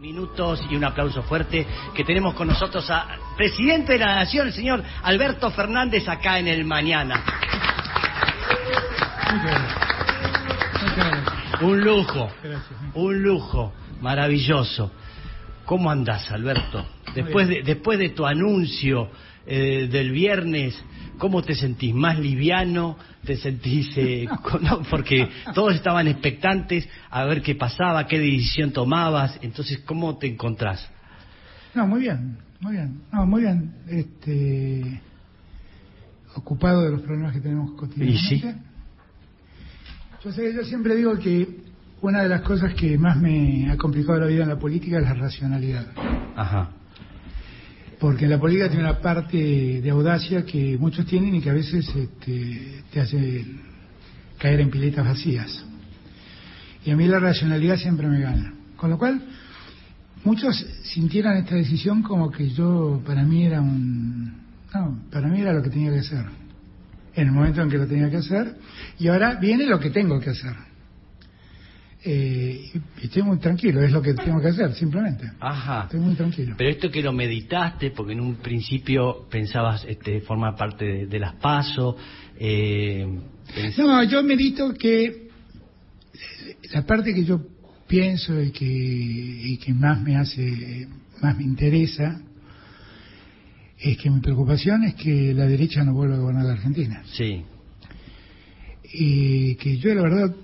minutos y un aplauso fuerte que tenemos con nosotros a presidente de la Nación, el señor Alberto Fernández, acá en el Mañana. Un lujo, un lujo, maravilloso. ¿Cómo andás, Alberto? Después de, después de tu anuncio eh, del viernes, ¿cómo te sentís? ¿Más liviano? ¿Te sentís...? eh, con- no, porque todos estaban expectantes a ver qué pasaba, qué decisión tomabas. Entonces, ¿cómo te encontrás? No, muy bien, muy bien. No, muy bien. Este, ocupado de los problemas que tenemos cotidianamente. Y sí. Yo sé, yo siempre digo que una de las cosas que más me ha complicado la vida en la política es la racionalidad. Ajá. Porque la política tiene una parte de audacia que muchos tienen y que a veces este, te hace caer en piletas vacías. Y a mí la racionalidad siempre me gana. Con lo cual, muchos sintieron esta decisión como que yo, para mí era un... No, para mí era lo que tenía que hacer. En el momento en que lo tenía que hacer. Y ahora viene lo que tengo que hacer. Eh, y estoy muy tranquilo, es lo que tengo que hacer, simplemente. Ajá. Estoy muy tranquilo. Pero esto que lo meditaste, porque en un principio pensabas este, formar parte de, de las PASO, eh, pens- No, yo medito que la parte que yo pienso y que, y que más me hace, más me interesa, es que mi preocupación es que la derecha no vuelva a gobernar la Argentina. sí, Y que yo, la verdad,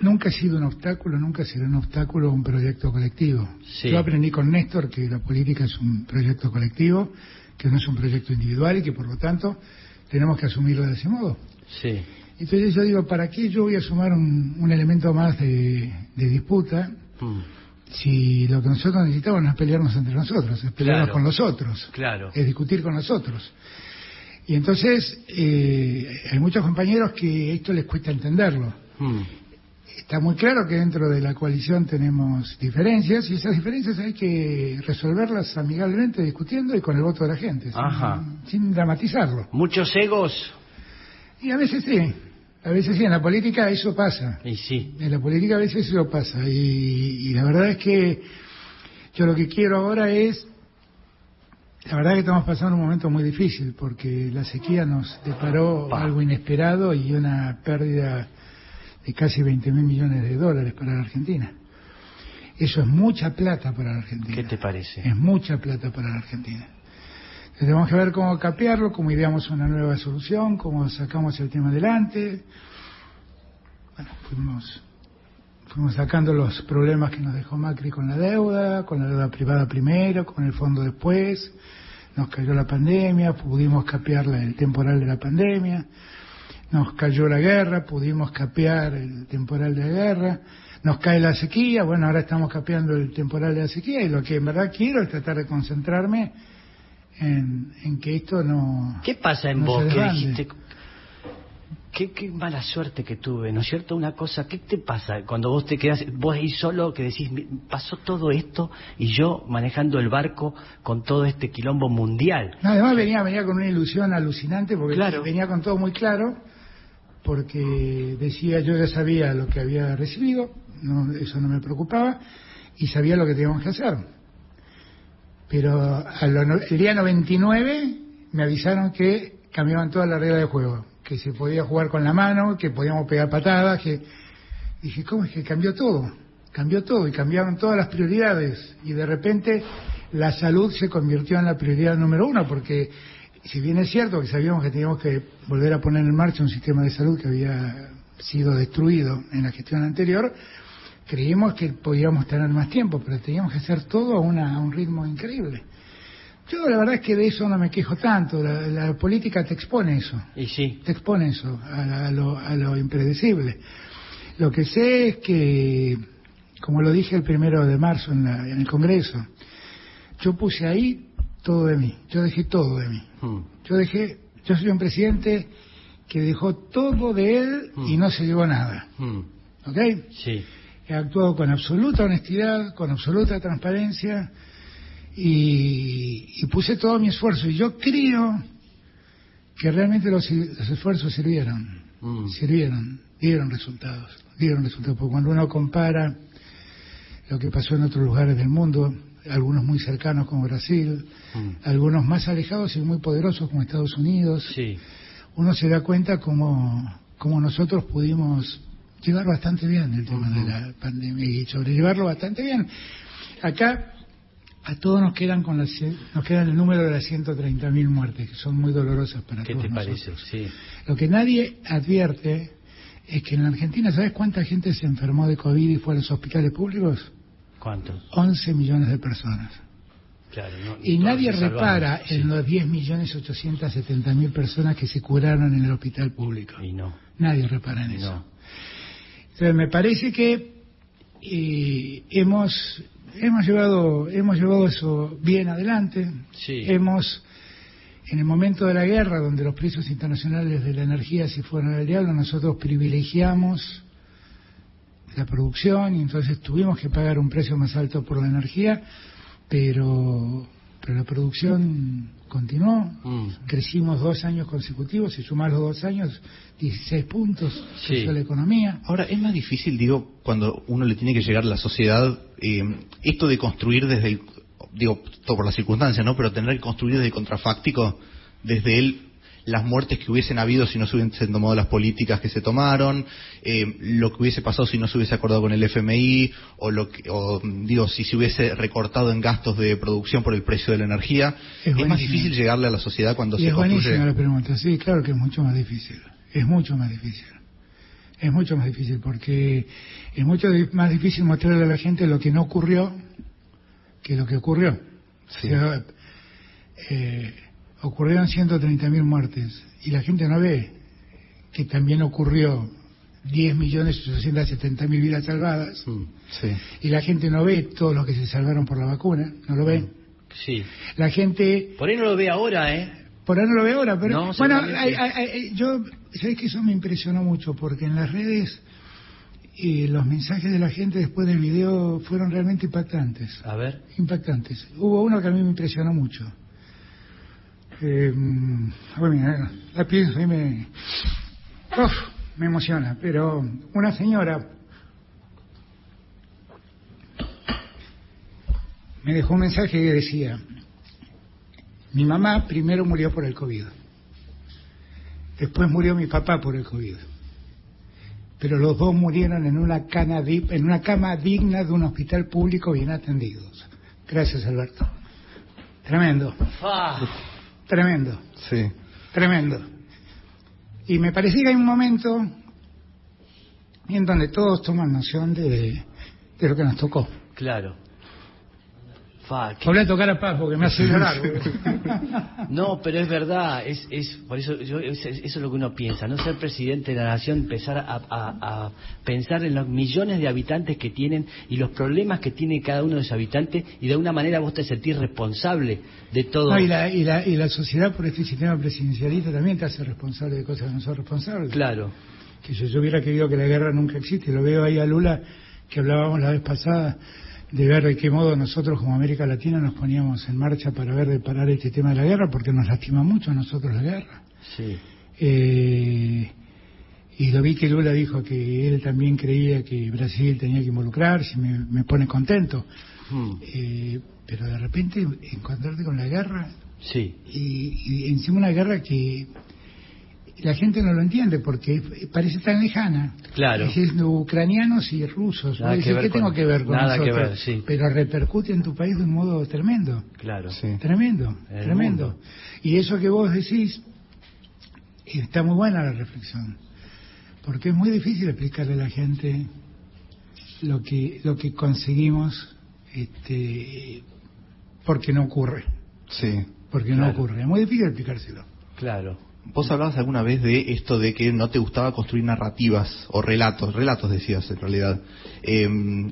nunca he sido un obstáculo, nunca seré un obstáculo un proyecto colectivo. Sí. Yo aprendí con Néstor que la política es un proyecto colectivo, que no es un proyecto individual y que por lo tanto tenemos que asumirlo de ese modo. sí, Entonces yo digo, ¿para qué yo voy a sumar un, un elemento más de, de disputa Mm, si lo que nosotros necesitamos no es pelearnos entre nosotros, es pelearnos Claro. con los otros, claro. es discutir con los otros? Y entonces eh, hay muchos compañeros que esto les cuesta entenderlo. Mm, Está muy claro que dentro de la coalición tenemos diferencias y esas diferencias hay que resolverlas amigablemente, discutiendo y con el voto de la gente, sin- Ajá. sin dramatizarlo. Muchos egos, Y a veces sí, a veces sí, en la política eso pasa. y sí, En la política a veces eso pasa y, y la verdad es que yo lo que quiero ahora es, la verdad que estamos pasando un momento muy difícil porque la sequía nos deparó Pa. algo inesperado y una pérdida de casi 20 mil millones de dólares para la Argentina. Eso es mucha plata para la Argentina. ¿qué te parece? Es mucha plata para la Argentina. Entonces, tenemos que ver cómo capearlo, cómo ideamos una nueva solución, cómo sacamos el tema adelante. Bueno, fuimos, fuimos sacando los problemas que nos dejó Macri con la deuda, con la deuda privada primero, con el fondo después. Nos cayó la pandemia, pudimos capear el temporal de la pandemia. Nos cayó la guerra, pudimos capear el temporal de la guerra. Nos cae la sequía, bueno, ahora estamos capeando el temporal de la sequía y lo que en verdad quiero es tratar de concentrarme en, en que esto no... ¿Qué pasa en no vos que dijiste? Qué, qué mala suerte que tuve, ¿no es cierto? Una cosa, ¿qué te pasa cuando vos te quedas, vos ahí solo, que decís, "Mi- pasó todo esto y yo manejando el barco con todo este quilombo mundial? No, además venía, venía con una ilusión alucinante porque Claro. venía con todo muy claro, porque decía, yo ya sabía lo que había recibido, no, eso no me preocupaba, y sabía lo que teníamos que hacer. Pero a lo el día 99 me avisaron que cambiaban todas las reglas de juego, que se podía jugar con la mano, que podíamos pegar patadas, que... Dije, ¿cómo es que cambió todo? Cambió todo y cambiaron todas las prioridades y de repente la salud se convirtió en la prioridad número uno porque si bien es cierto que sabíamos que teníamos que volver a poner en marcha un sistema de salud que había sido destruido en la gestión anterior, creímos que podíamos tener más tiempo, pero teníamos que hacer todo a, una- a un ritmo increíble. Yo la verdad es que de eso no me quejo tanto, la, la política te expone eso Y sí, te expone eso, a, a lo, a lo impredecible. Lo que sé es que, como lo dije el primero de marzo en, la- en el Congreso, yo puse ahí todo de mí, yo dejé todo de mí. Mm, Yo dejé, yo soy un presidente que dejó todo de él y no se llevó nada, mm, ¿ok? sí, He actuado con absoluta honestidad, con absoluta transparencia y, y puse todo mi esfuerzo. Y yo creo que realmente los, los esfuerzos sirvieron, Mm. sirvieron, dieron resultados, dieron resultados. Porque cuando uno compara lo que pasó en otros lugares del mundo, algunos muy cercanos como Brasil, mm. algunos más alejados y muy poderosos como Estados Unidos. Sí. Uno se da cuenta como, como nosotros pudimos llevar bastante bien el tema de la pandemia y sobrellevarlo bastante bien. Acá a todos nos quedan con las, nos quedan el número de las 130.000 muertes que son muy dolorosas para ¿Qué todos te parece? Sí. Lo que nadie advierte es que en la Argentina, ¿sabes cuánta gente se enfermó de COVID y fue a los hospitales públicos? ¿Cuántos? 11 millones de personas. Claro, y nadie repara en los 10 millones 870 mil personas que se curaron en el hospital público. Y no. Nadie repara en eso. Entonces me parece que eh, hemos hemos llevado hemos llevado eso bien adelante. Sí. Hemos en el momento de la guerra, donde los precios internacionales de la energía se fueron al diablo, nosotros privilegiamos la producción y entonces tuvimos que pagar un precio más alto por la energía, pero, pero la producción continuó. Mm. Crecimos dos años consecutivos y sumar los dos años, 16 puntos sí. la economía. Ahora, es más difícil, digo, cuando uno le tiene que llegar a la sociedad, eh, esto de construir desde el digo, todo por las circunstancias, ¿no? Pero tener que construir desde contrafáctico, desde él, las muertes que hubiesen habido si no se hubiesen tomado las políticas que se tomaron, eh, lo que hubiese pasado si no se hubiese acordado con el FMI, o, lo que, o digo, si se hubiese recortado en gastos de producción por el precio de la energía. Es, más difícil llegarle a la sociedad cuando se es construye. la pregunta, sí, claro que es mucho más difícil. Es mucho más difícil. Es mucho más difícil porque es mucho más difícil mostrarle a la gente lo que no ocurrió que lo que ocurrió. Sí. eh, ocurrieron 130.000 muertes y la gente no ve que también ocurrió 10.870.000 vidas salvadas mm, sí. y la gente no ve todos los que se salvaron por la vacuna, no lo ve. Sí. La gente... Por ahí no lo ve ahora, ¿eh? Por ahí no lo ve ahora, pero... bueno, yo... ¿Sabes que eso me impresionó mucho? Porque en las redes y los mensajes de la gente después del video fueron realmente impactantes. A ver. Impactantes. Hubo uno que a mí me impresionó mucho. Eh, bueno, la pienso y me, uf, me emociona, pero una señora me dejó un mensaje que decía, mi mamá primero murió por el COVID, después murió mi papá por el COVID pero los dos murieron en una, cana, en una cama digna de un hospital público bien atendidos. Gracias, Alberto. Tremendo. Ah. Tremendo. Sí. Tremendo. Y me parecía que hay un momento en donde todos toman noción de, de lo que nos tocó. Claro. Volví a tocar a Paz porque me hace llorar. no, pero es verdad, es, es por eso yo, eso es lo que uno piensa, no ser presidente de la nación, empezar a, pensar en los millones de habitantes que tienen y los problemas que tiene cada uno de esos habitantes y de alguna manera vos te sentís responsable de todo. y, la, y, la, y la sociedad por este sistema presidencialista también te hace responsable de cosas que no son responsables. Claro. Que yo, yo hubiera querido que la guerra nunca existe, lo veo ahí a Lula que hablábamos la vez pasada de ver de qué modo nosotros como América Latina nos poníamos en marcha para ver de parar este tema de la guerra, porque nos lastima mucho a nosotros la guerra. Sí. Eh, y lo vi que Lula dijo que él también creía que Brasil tenía que involucrarse, me, me pone contento. Hmm. Eh, pero de repente encontrarte con la guerra sí. y, y encima una guerra que la gente no lo entiende porque parece tan lejana. Claro. Es ucranianos y rusos. ¿Qué tengo que ver con nada Que ver, sí. Pero repercute en tu país de un modo tremendo. Claro. Sí. Tremendo, tremendo. Y eso que vos decís, está muy buena la reflexión. Porque es muy difícil explicarle a la gente lo que, lo que conseguimos este, porque no ocurre. Sí. Porque no ocurre. Es muy difícil explicárselo. Claro. Vos hablabas alguna vez de esto de que no te gustaba construir narrativas o relatos, relatos decías en realidad. Em,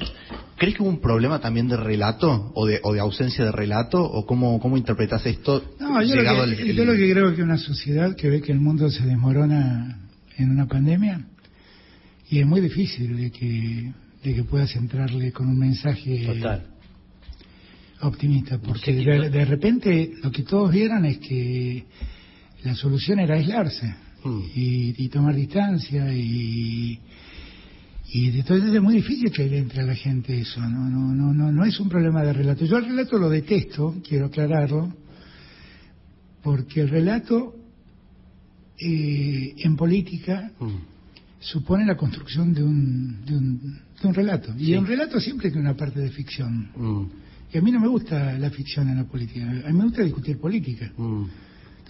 ¿Crees que hubo un problema también de relato o de, o de ausencia de relato? ¿O cómo, cómo interpretas esto? No, yo, lo que, yo lo que creo que una sociedad que ve que el mundo se desmorona en una pandemia y es muy difícil de que, de que puedas entrarle con un mensaje optimista, porque de repente lo que todos vieron es que la solución era aislarse hmm. y, tomar distancia y, Y entonces es muy difícil que le entre a la gente eso, no, no, no, no, no es un problema de relato. Yo el relato lo detesto, quiero aclararlo, porque el relato eh, en política Mm. supone la construcción de un, de un, de un relato. Y un relato siempre tiene una parte de ficción. Mm, Y a mí no me gusta la ficción en la política, a mí me gusta discutir política.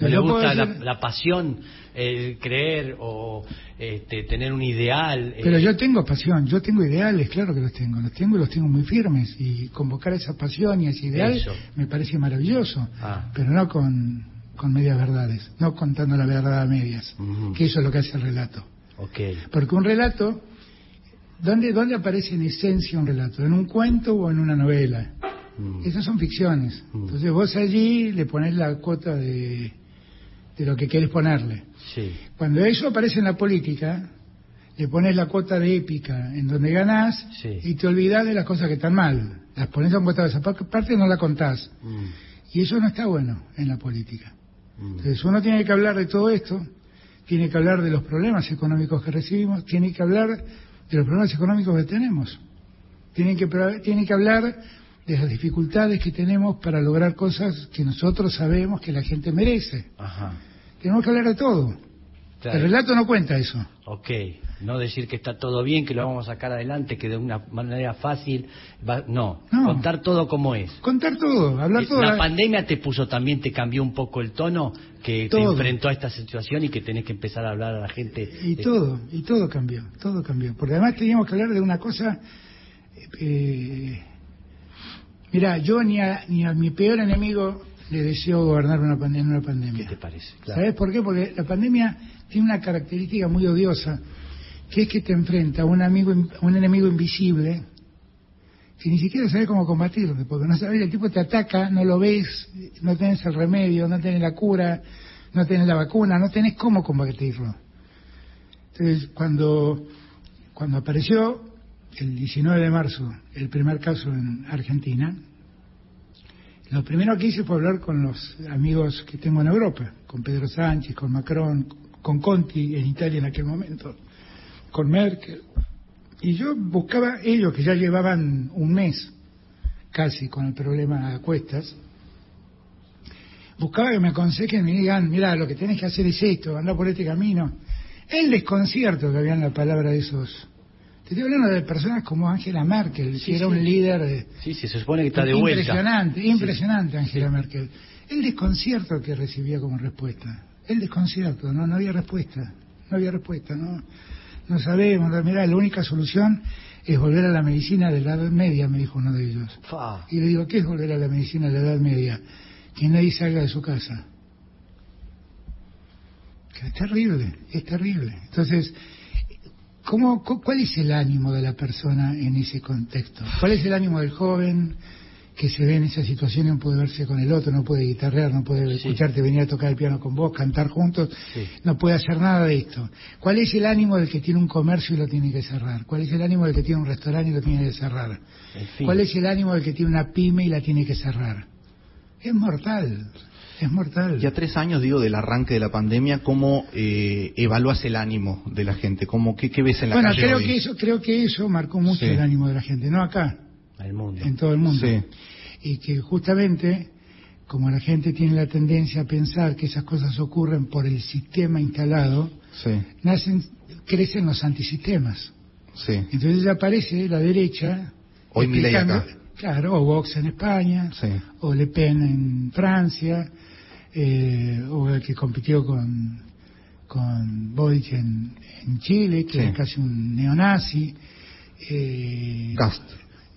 ¿No le gusta la, pasión, el creer o este, tener un ideal? eh, Pero yo tengo pasión, yo tengo ideales, claro que los tengo, los tengo y los tengo muy firmes. Y convocar esa pasión y ese ideal Eso. me parece maravilloso, Ah. pero no con, con medias verdades, no contando la verdad a medias, que eso es lo que hace el relato. Porque un relato, ¿dónde, ¿dónde aparece en esencia un relato? ¿En un cuento o en una novela? Mm. Esas son ficciones. Mm. Entonces vos allí le pones la cuota de, de lo que querés ponerle. Sí. Cuando eso aparece en la política, le pones la cuota de épica en donde ganás Sí. y te olvidás de las cosas que están mal. Las pones en cuota de esa par- parte y no la contás. Mm, Y eso no está bueno en la política. mm. Entonces uno tiene que hablar de todo esto, tiene que hablar de los problemas económicos que recibimos, tiene que hablar de los problemas económicos que tenemos, tiene que, pro- tiene que hablar de las dificultades que tenemos para lograr cosas que nosotros sabemos que la gente merece. Ajá. Tenemos que hablar de todo. Claro. El relato no cuenta eso. Ok, no decir que está todo bien, que lo vamos a sacar adelante, que de una manera fácil, va- no, No. contar todo como es. Contar todo, hablar todo. La pandemia te puso también, te cambió un poco el tono, que te Todo. enfrentó a esta situación y que tenés que empezar a hablar a la gente. Y de- todo, y todo cambió, todo cambió. Porque además teníamos que hablar de una cosa... Eh, mira, yo ni a, ni a mi peor enemigo le deseo gobernar una pandemia, una ¿Qué pandemia. te parece? Claro. ¿Sabes por qué? Porque la pandemia tiene una característica muy odiosa, que es que te enfrenta a un, amigo, a un enemigo invisible que ni siquiera sabes cómo combatirlo, porque no sabes, el tipo te ataca, no lo ves, no tenés el remedio, no tenés la cura, no tenés la vacuna, no tenés cómo combatirlo. Entonces, cuando, cuando apareció el 19 de marzo el primer caso en Argentina, lo primero que hice fue hablar con los amigos que tengo en Europa, con Pedro Sánchez, con Macron, con Conti en Italia en aquel momento, con Merkel. Y yo buscaba ellos que ya llevaban un mes casi con el problema a cuestas, buscaba que me aconsejen, me digan, mira, lo que tenés que hacer es esto, anda por este camino. El desconcierto que había en la palabra de esos. Te estoy hablando de personas como Angela Merkel, Sí, que era sí. un líder de, Sí, sí, se supone que está de vuelta. Impresionante, impresionante Angela Merkel. El desconcierto que recibía como respuesta. El desconcierto, no, no había respuesta. No había respuesta, no, no sabemos. Mirá, la única solución es volver a la medicina de la Edad Media, me dijo uno de ellos. Fa. Y le digo, ¿qué es volver a la medicina de la Edad Media? Que nadie salga de su casa. Que es terrible, es terrible. Entonces, ¿cómo, cu- ¿cuál es el ánimo de la persona en ese contexto? ¿Cuál es el ánimo del joven que se ve en esa situación y no puede verse con el otro, no puede guitarrear, no puede Sí. escucharte venir a tocar el piano con vos, cantar juntos, Sí. no puede hacer nada de esto? ¿Cuál es el ánimo del que tiene un comercio y lo tiene que cerrar? ¿Cuál es el ánimo del que tiene un restaurante y lo tiene que cerrar? En fin. ¿Cuál es el ánimo del que tiene una pyme y la tiene que cerrar? Es mortal, es mortal. Ya tres años, digo, del arranque de la pandemia, ¿cómo eh, evalúas el ánimo de la gente? ¿Cómo, qué, qué ves en la bueno, calle creo hoy? que eso, creo que eso marcó mucho Sí. el ánimo de la gente, no acá, Al mundo. en todo el mundo. Sí. Y que justamente, como la gente tiene la tendencia a pensar que esas cosas ocurren por el sistema instalado, Sí, nacen, crecen los antisistemas. sí. Entonces aparece la derecha. Hoy explicando- acá. Claro, o Vox en España, Sí. o Le Pen en Francia, eh, o el que compitió con, con Boric en, en Chile, que Sí. es casi un neonazi. eh, Gast.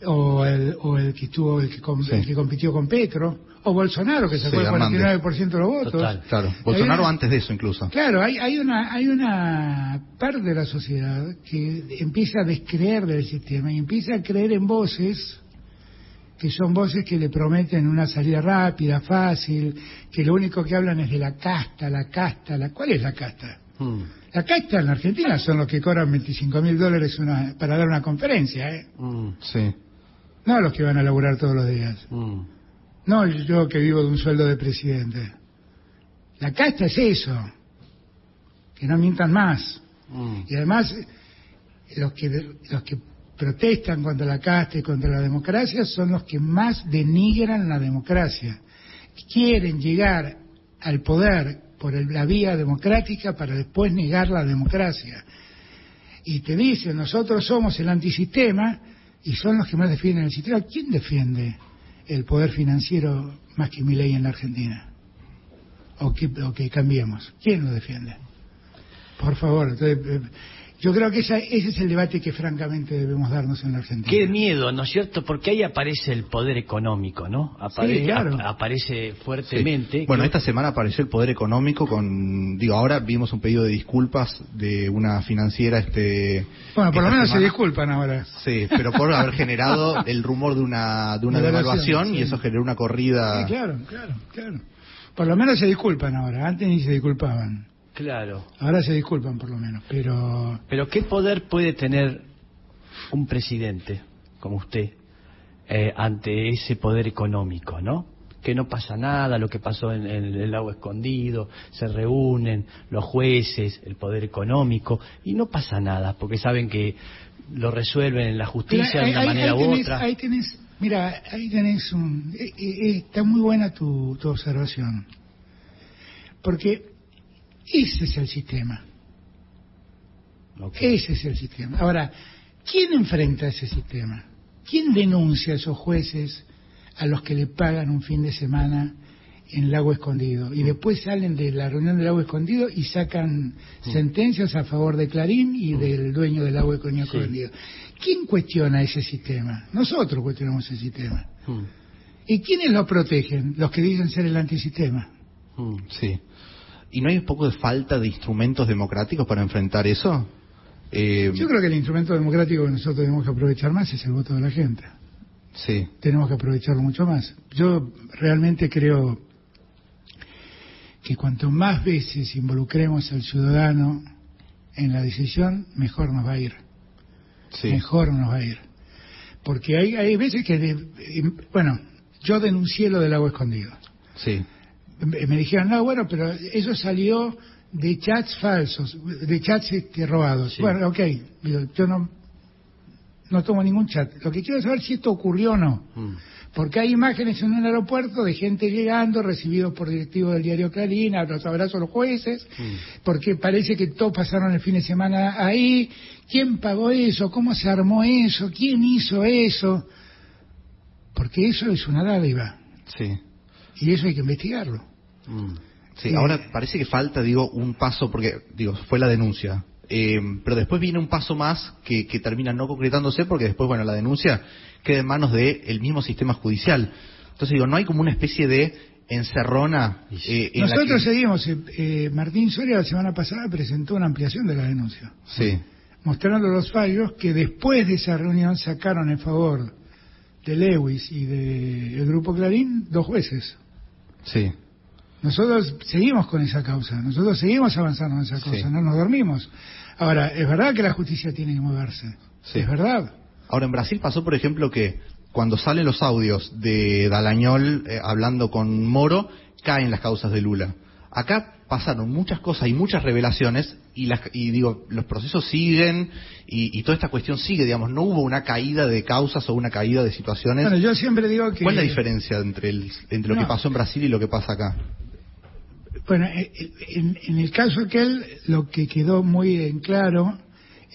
o el, o el que estuvo el que, com- Sí. el que compitió con Petro o Bolsonaro que sacó Sí, el Hernández. 49% de los votos Total. Claro. Bolsonaro una- antes de eso incluso. claro hay, hay una hay una parte de la sociedad que empieza a descreer del sistema y empieza a creer en voces que son voces que le prometen una salida rápida, fácil, que lo único que hablan es de la casta, la casta, la ¿cuál es la casta? Mm, La casta en la Argentina son los que cobran 25 mil dólares una- para dar una conferencia, ¿eh? mm, Sí. no los que van a laburar todos los días. mm. No yo que vivo de un sueldo de presidente. La casta es eso. Que no mientan más. Mm. Y además, los que, los que protestan contra la casta y contra la democracia son los que más denigran la democracia. Quieren llegar al poder por la vía democrática para después negar la democracia. Y te dicen, nosotros somos el antisistema y son los que más defienden el sistema. ¿Quién defiende el poder financiero más que mi ley en la Argentina? ¿O que, o que cambiemos? ¿Quién lo defiende? Por favor, entonces, eh, yo creo que ese es el debate que francamente debemos darnos en la Argentina. Qué miedo, ¿no es cierto? Porque ahí aparece el poder económico, ¿no? sí, claro. aparece fuertemente. Bueno, esta semana apareció el poder económico con, digo, ahora vimos un pedido de disculpas de una financiera, este. Bueno, por lo menos se disculpan ahora. Sí, pero por haber generado el rumor de una de una devaluación y eso generó una corrida. Sí, claro, claro, claro. Por lo menos se disculpan ahora. Antes ni se disculpaban. Claro. Ahora se disculpan por lo menos, pero... Pero ¿qué poder puede tener un presidente como usted eh, ante ese poder económico, no? Que no pasa nada, lo que pasó en, el lago escondido, se reúnen los jueces, el poder económico, y no pasa nada, porque saben que lo resuelven en la justicia de una manera u otra. Ahí tenés, mira, ahí tenés un... Eh, eh, está muy buena tu, tu observación. Porque ese es el sistema. Ese es el sistema. Ahora, ¿quién enfrenta ese sistema? ¿Quién denuncia a esos jueces a los que le pagan un fin de semana en Lago Escondido? Y después salen de la reunión del Lago Escondido y sacan sentencias a favor de Clarín y del dueño del Lago Escondido. ¿Quién cuestiona ese sistema? Nosotros cuestionamos ese sistema. ¿Y quiénes lo protegen? Los que dicen ser el antisistema. Sí. ¿Y no hay un poco de falta de instrumentos democráticos para enfrentar eso? Eh, Yo creo que el instrumento democrático que nosotros tenemos que aprovechar más es el voto de la gente. Sí. Tenemos que aprovecharlo mucho más. Yo realmente creo que cuanto más veces involucremos al ciudadano en la decisión, mejor nos va a ir. Sí. Mejor nos va a ir. Porque hay, hay veces que, bueno, yo denuncié lo del agua escondido. Sí me dijeron, no, bueno, pero eso salió de chats falsos, de chats este, robados. Bueno, ok, yo no, no tomo ningún chat. Lo que quiero saber es si esto ocurrió o no. Mm. Porque hay imágenes en un aeropuerto de gente llegando, recibidos por directivos del diario Clarín, los abrazos a los jueces, mm. porque parece que todos pasaron el fin de semana ahí. ¿Quién pagó eso? ¿Cómo se armó eso? ¿Quién hizo eso? Porque eso es una dádiva. Sí. Y eso hay que investigarlo. Mm. Sí, ahora parece que falta, digo, un paso, porque, digo, fue la denuncia. Eh, pero después viene un paso más que, termina no concretándose porque después, bueno, la denuncia queda en manos del mismo sistema judicial. Entonces, digo, no hay como una especie de encerrona. Eh, Nosotros seguimos. Eh, Martín Soria la semana pasada presentó una ampliación de la denuncia. Sí. Mostrando los fallos que después de esa reunión sacaron en favor de Lewis y del Grupo Clarín dos jueces. Sí. Nosotros seguimos con esa causa, nosotros seguimos avanzando en esa causa, no nos dormimos. Ahora, es verdad que la justicia tiene que moverse, es verdad. Ahora, en Brasil pasó, por ejemplo, que cuando salen los audios de Dalañol eh, hablando con Moro, caen las causas de Lula. Acá pasaron muchas cosas y muchas revelaciones y, las, y digo, los procesos siguen y, toda esta cuestión sigue, digamos, no hubo una caída de causas o una caída de situaciones. Bueno, yo siempre digo que... ¿Cuál es la diferencia entre, el, entre lo que pasó en Brasil y lo que pasa acá? Bueno, eh, eh, en, el caso aquel, lo que quedó muy en claro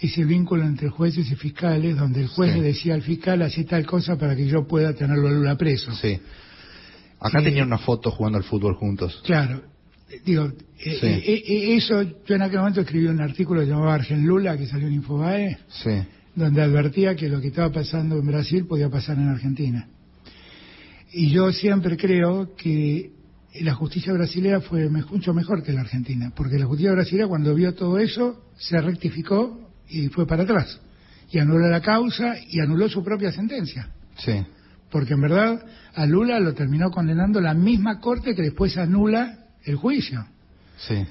es el vínculo entre jueces y fiscales, donde el juez le decía al fiscal, hace tal cosa para que yo pueda tenerlo a Lula preso. Sí. Acá tenían una foto jugando al fútbol juntos. Claro. Digo, eh, eso, yo en aquel momento escribí un artículo llamado Argen Lula, que salió en Infobae, donde advertía que lo que estaba pasando en Brasil podía pasar en Argentina. Y yo siempre creo que la justicia brasileña fue mucho mejor que la argentina, porque la justicia brasileña cuando vio todo eso se rectificó y fue para atrás y anuló la causa y anuló su propia sentencia. Sí. Porque en verdad a Lula lo terminó condenando la misma corte que después anula el juicio. Sí.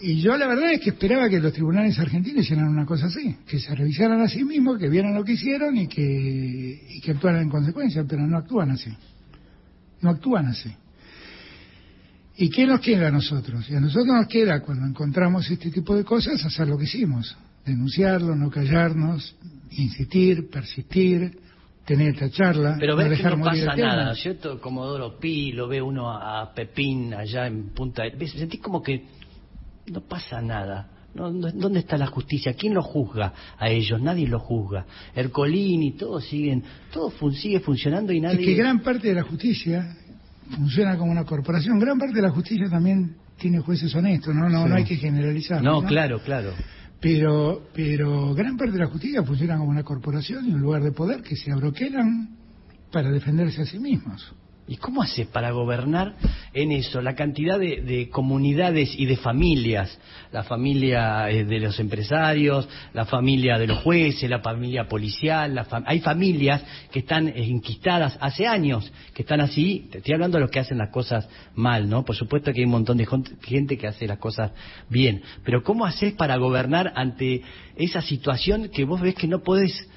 Y yo la verdad es que esperaba que los tribunales argentinos hicieran una cosa así, que se revisaran a sí mismos, que vieran lo que hicieron y que, y que actuaran en consecuencia, pero no actúan así. No actúan así. ¿Y qué nos queda a nosotros? Y a nosotros nos queda, cuando encontramos este tipo de cosas, hacer lo que hicimos. denunciarlo, no callarnos, insistir, persistir, tener esta charla. Pero no ves que dejar no morir pasa nada, ¿no es cierto? Comodoro Pi, lo ve uno a Pepín allá en Punta del... ¿Ves? Sentís como que no pasa nada. No, no- ¿Dónde está la justicia? ¿Quién lo juzga a ellos? Nadie lo juzga. Ercolín y todos siguen, todo fun- sigue funcionando y nadie... Es que gran parte de la justicia funciona como una corporación. Gran parte de la justicia también tiene jueces honestos, no, no, Sí. no hay que generalizar. No, claro, claro. Pero, pero gran parte de la justicia funciona como una corporación y un lugar de poder que se abroquelan para defenderse a sí mismos. ¿Y cómo haces para gobernar en eso? La cantidad de, de comunidades y de familias. La familia eh, de los empresarios, la familia de los jueces, la familia policial. la fam- Hay familias que están eh, enquistadas hace años, que están así. Te estoy hablando de los que hacen las cosas mal, ¿no? Por supuesto que hay un montón de gente que hace las cosas bien. Pero ¿cómo haces para gobernar ante esa situación que vos ves que no podés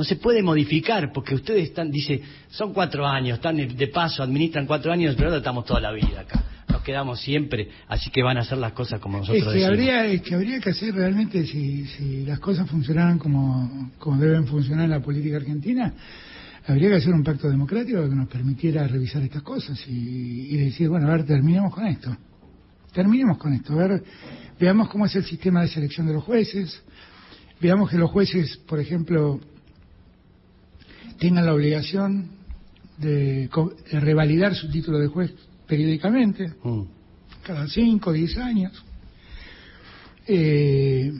no se puede modificar porque ustedes están, dice, son cuatro años, están de- paso, administran cuatro años, pero nosotros estamos toda la vida acá, nos quedamos siempre, así que van a hacer las cosas como Es nosotros que, decimos. habría, es que habría que hacer realmente, si, si las cosas funcionaran como, como deben funcionar en la política argentina, habría que hacer un pacto democrático que nos permitiera revisar estas cosas y, y decir, bueno, a ver, terminemos con esto. Terminemos con esto. A ver, veamos cómo es el sistema de selección de los jueces. Veamos que los jueces, por ejemplo, tengan la obligación de, de revalidar su título de juez periódicamente Mm. cada 5 o 10 años. Eh,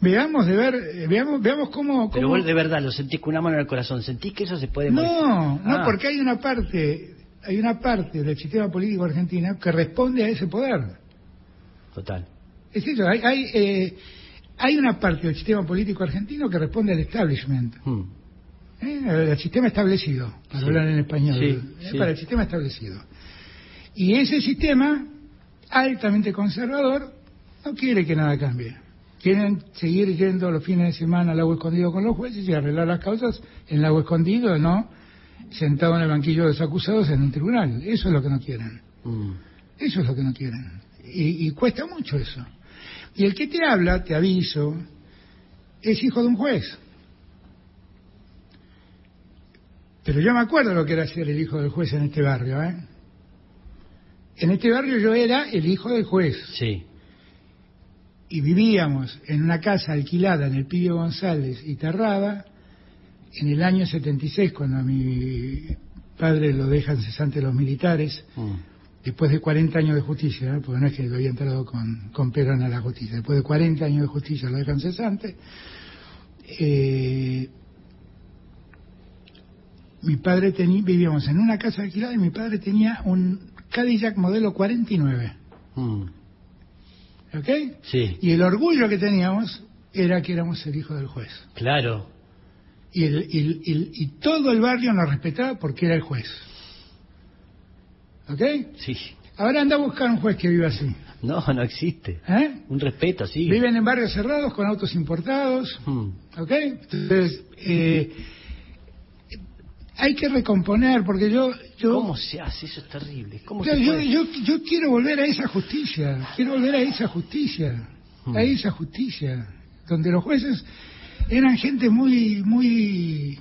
veamos de ver, eh, veamos, veamos cómo, Pero vos de verdad lo sentís con una mano en el corazón, sentís que eso se puede no, no, Ah, porque hay una parte, hay una parte del sistema político argentino que responde a ese poder. Total. Es eso, hay, hay, eh, hay una parte del sistema político argentino que responde al establishment, Mm. ¿Eh? al sistema establecido, para Sí. hablar en español, Sí, ¿eh? sí. para el sistema establecido. Y ese sistema, altamente conservador, no quiere que nada cambie. Quieren seguir yendo los fines de semana al lago escondido con los jueces y arreglar las causas en el lago escondido, no sentado en el banquillo de los acusados en un tribunal. Eso es lo que no quieren. Mm. Eso es lo que no quieren. Y, y cuesta mucho eso. Y el que te habla, te aviso, es hijo de un juez. Pero yo me acuerdo lo que era ser el hijo del juez en este barrio, ¿eh? En este barrio yo era el hijo del juez. Sí. Y vivíamos en una casa alquilada en el Pidio González y Terrada en el año 76, cuando a mi padre lo dejan cesante los militares Mm. después de 40 años de justicia, ¿eh? porque no es que lo había entrado con, con Perón a la justicia, después de 40 años de justicia lo dejan cesante, eh, mi padre tenía, vivíamos en una casa alquilada y mi padre tenía un Cadillac modelo 49, Mm. ¿ok? Sí, Y el orgullo que teníamos era que éramos el hijo del juez. claro. Y, el- y el- y el- y todo el barrio nos respetaba porque era el juez. ¿Ok? Sí. Ahora anda a buscar un juez que viva así. No, no existe. ¿eh? Un respeto, sí. Viven en barrios cerrados con autos importados, Mm. ¿ok? Entonces, eh, hay que recomponer, porque yo... yo ¿Cómo se hace? Eso es terrible. ¿Cómo yo, se yo, puede? yo, yo quiero volver a esa justicia, quiero volver a esa justicia, Hmm. a esa justicia, donde los jueces eran gente muy, muy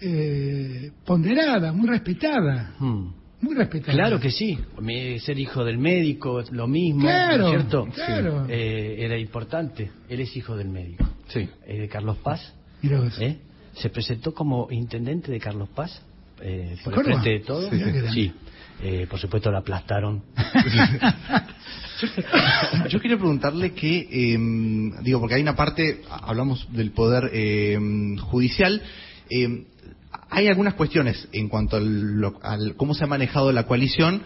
eh, ponderada, muy respetada, Mm. muy respetada. Claro que sí. Mi- Ser hijo del médico, lo mismo, Claro, ¿no es cierto? claro. Eh, era importante. Él es hijo del médico. Sí. Eh, de Carlos Paz. ¿eh? Se presentó como intendente de Carlos Paz. eh, por el frente de todo. Sí. Eh, por supuesto lo aplastaron. Yo quería preguntarle que, eh, digo, porque hay una parte, hablamos del poder eh, judicial, eh, hay algunas cuestiones en cuanto al, lo- al cómo se ha manejado la coalición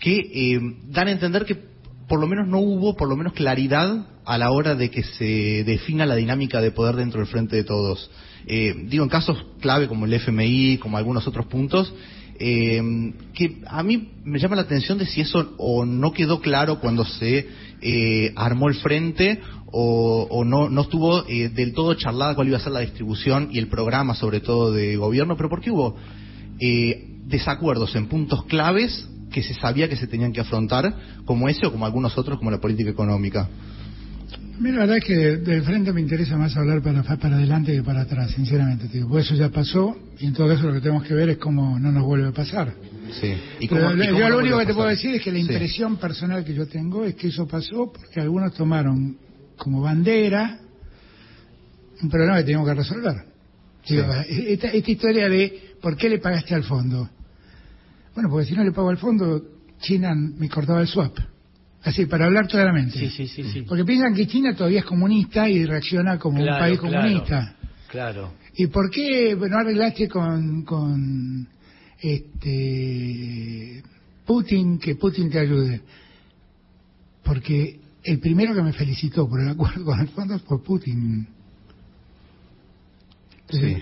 que eh, dan a entender que por lo menos no hubo, por lo menos claridad a la hora de que se defina la dinámica de poder dentro del frente de todos. Eh, digo, en casos clave como el FMI, como algunos otros puntos, eh, que a mí me llama la atención de si eso o no quedó claro cuando se eh, armó el frente o, o no, no estuvo eh, del todo charlada cuál iba a ser la distribución y el programa sobre todo de gobierno, pero porque hubo eh, desacuerdos en puntos claves que se sabía que se tenían que afrontar, como ese o como algunos otros, como la política económica. Mira, la verdad es que del frente me interesa más hablar para, para adelante que para atrás, sinceramente. Tío. Pues eso ya pasó y en todo caso lo que tenemos que ver es cómo no nos vuelve a pasar. Sí. ¿Y yo lo único que te puedo decir es que la impresión personal que yo tengo es que eso pasó porque algunos tomaron como bandera un problema que tenemos que resolver. esta, esta historia de por qué le pagaste al fondo. Bueno, porque si no le pago al fondo, China me cortaba el swap. Así, para hablar claramente. Sí, sí, sí, sí. Porque piensan que China todavía es comunista y reacciona como un país comunista. Claro. ¿Y por qué no arreglaste con, con este Putin que Putin te ayude? Porque el primero que me felicitó por el acuerdo con el fondo fue Putin.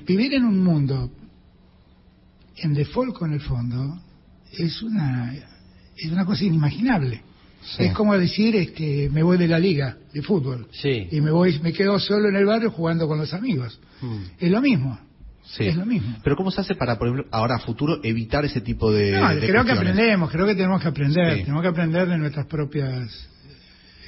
Vivir en un mundo en default con el fondo es una es una cosa inimaginable. Es como decir, este, me voy de la liga de fútbol y me voy, me quedo solo en el barrio jugando con los amigos. Hmm. Es lo mismo. Es lo mismo. Pero ¿cómo se hace para, por ejemplo, ahora a futuro evitar ese tipo de... No, creo que aprendemos, creo que tenemos que aprender, tenemos que aprender de nuestras propias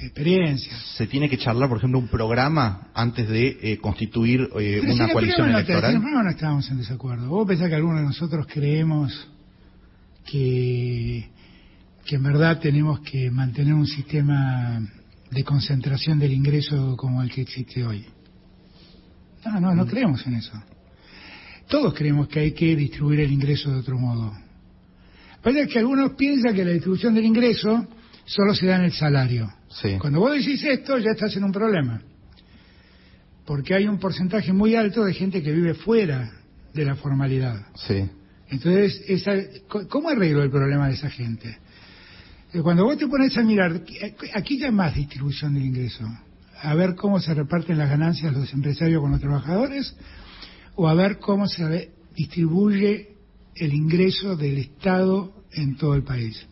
experiencias. ¿Se tiene que charlar, por ejemplo, un programa antes de eh, constituir eh, una coalición electoral? No, no estamos en desacuerdo. Vos pensás que algunos de nosotros creemos que, que en verdad tenemos que mantener un sistema de concentración del ingreso como el que existe hoy. No, no, no mm. creemos en eso. Todos creemos que hay que distribuir el ingreso de otro modo. Pasa que algunos piensan que la distribución del ingreso solo se da en el salario. Cuando vos decís esto, ya estás en un problema. Porque hay un porcentaje muy alto de gente que vive fuera de la formalidad. Sí. Entonces, esa, ¿cómo arreglo el problema de esa gente? Eh, cuando vos te pones a mirar, aquí ya más distribución del ingreso. A ver cómo se reparten las ganancias los empresarios con los trabajadores, o a ver cómo se distribuye el ingreso del Estado en todo el país.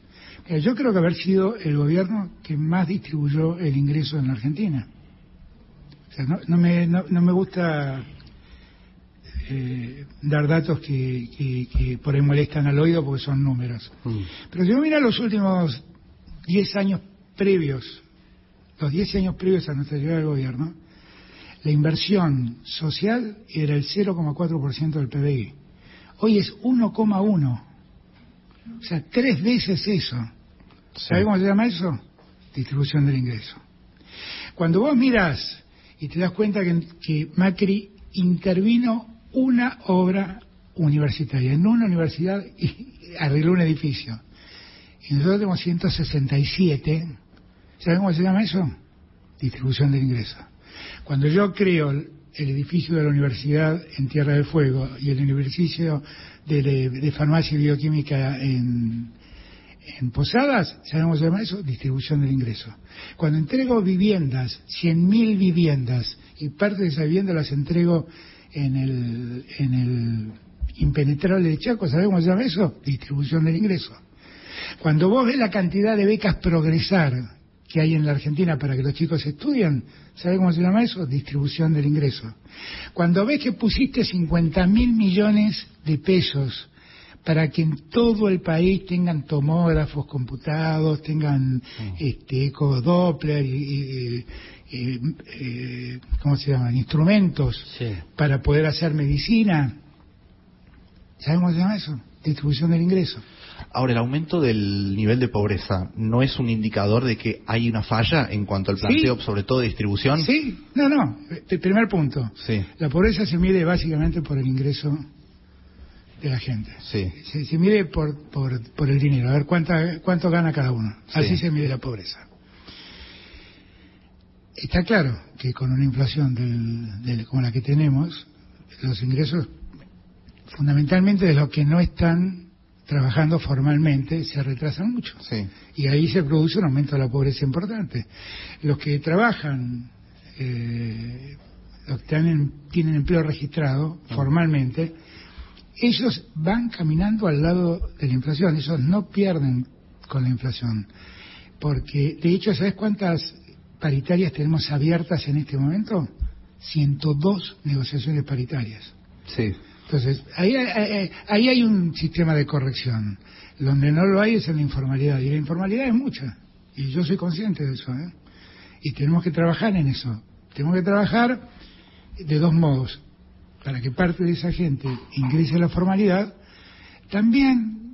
Eh, yo creo que haber sido el gobierno que más distribuyó el ingreso en la Argentina. O sea, no, me, no, me gusta eh, dar datos que, por ahí molestan al oído porque son números. Mm. Pero si uno mira los últimos 10 años previos, los 10 años previos a nuestra llegada al gobierno, la inversión social era el 0,4% del PBI. Hoy es 1,1%. O sea, tres veces eso. ¿Sabes cómo se llama eso? Distribución del ingreso. Cuando vos mirás y te das cuenta que, Macri intervino una obra universitaria, en una universidad y arregló un edificio. Y nosotros tenemos 167. ¿Sabes cómo se llama eso? Distribución del ingreso. Cuando yo creo el edificio de la universidad en Tierra del Fuego y el edificio de farmacia y bioquímica en, en Posadas, ¿sabemos se llama eso? Distribución del ingreso. Cuando entrego viviendas, 100.000 viviendas, y parte de esas viviendas las entrego en el, en el impenetrable de Chaco, ¿sabemos cómo se llama eso? Distribución del ingreso. Cuando vos ves la cantidad de becas progresar que hay en la Argentina para que los chicos estudien, ¿sabes cómo se llama eso? Distribución del ingreso. Cuando ves que pusiste 50 mil millones de pesos para que en todo el país tengan tomógrafos computados, tengan mm. este, eco Doppler y, eh, ¿cómo se llaman? Instrumentos para poder hacer medicina. ¿Sabemos cómo se llama eso? Distribución del ingreso. Ahora, el aumento del nivel de pobreza no es un indicador de que hay una falla en cuanto al planteo, sobre todo de distribución. Sí, no, no. El primer punto. Sí. La pobreza se mide básicamente por el ingreso de la gente. Sí. Se, mide por, por, por, el dinero, a ver cuánta, cuánto gana cada uno. Así se mide la pobreza. Está claro que con una inflación del, como la que tenemos, los ingresos, fundamentalmente de los que no están trabajando formalmente, se retrasan mucho. Sí. Y ahí se produce un aumento de la pobreza importante. Los que trabajan, eh, los que tienen, tienen empleo registrado formalmente, ellos van caminando al lado de la inflación, ellos no pierden con la inflación. Porque, de hecho, ¿sabes cuántas paritarias tenemos abiertas en este momento? 102 negociaciones paritarias. Sí. Entonces, ahí, ahí, hay un sistema de corrección. Donde no lo hay es en la informalidad. Y la informalidad es mucha. Y yo soy consciente de eso. ¿eh? Y tenemos que trabajar en eso. Tenemos que trabajar de dos modos. Para que parte de esa gente ingrese a la formalidad, también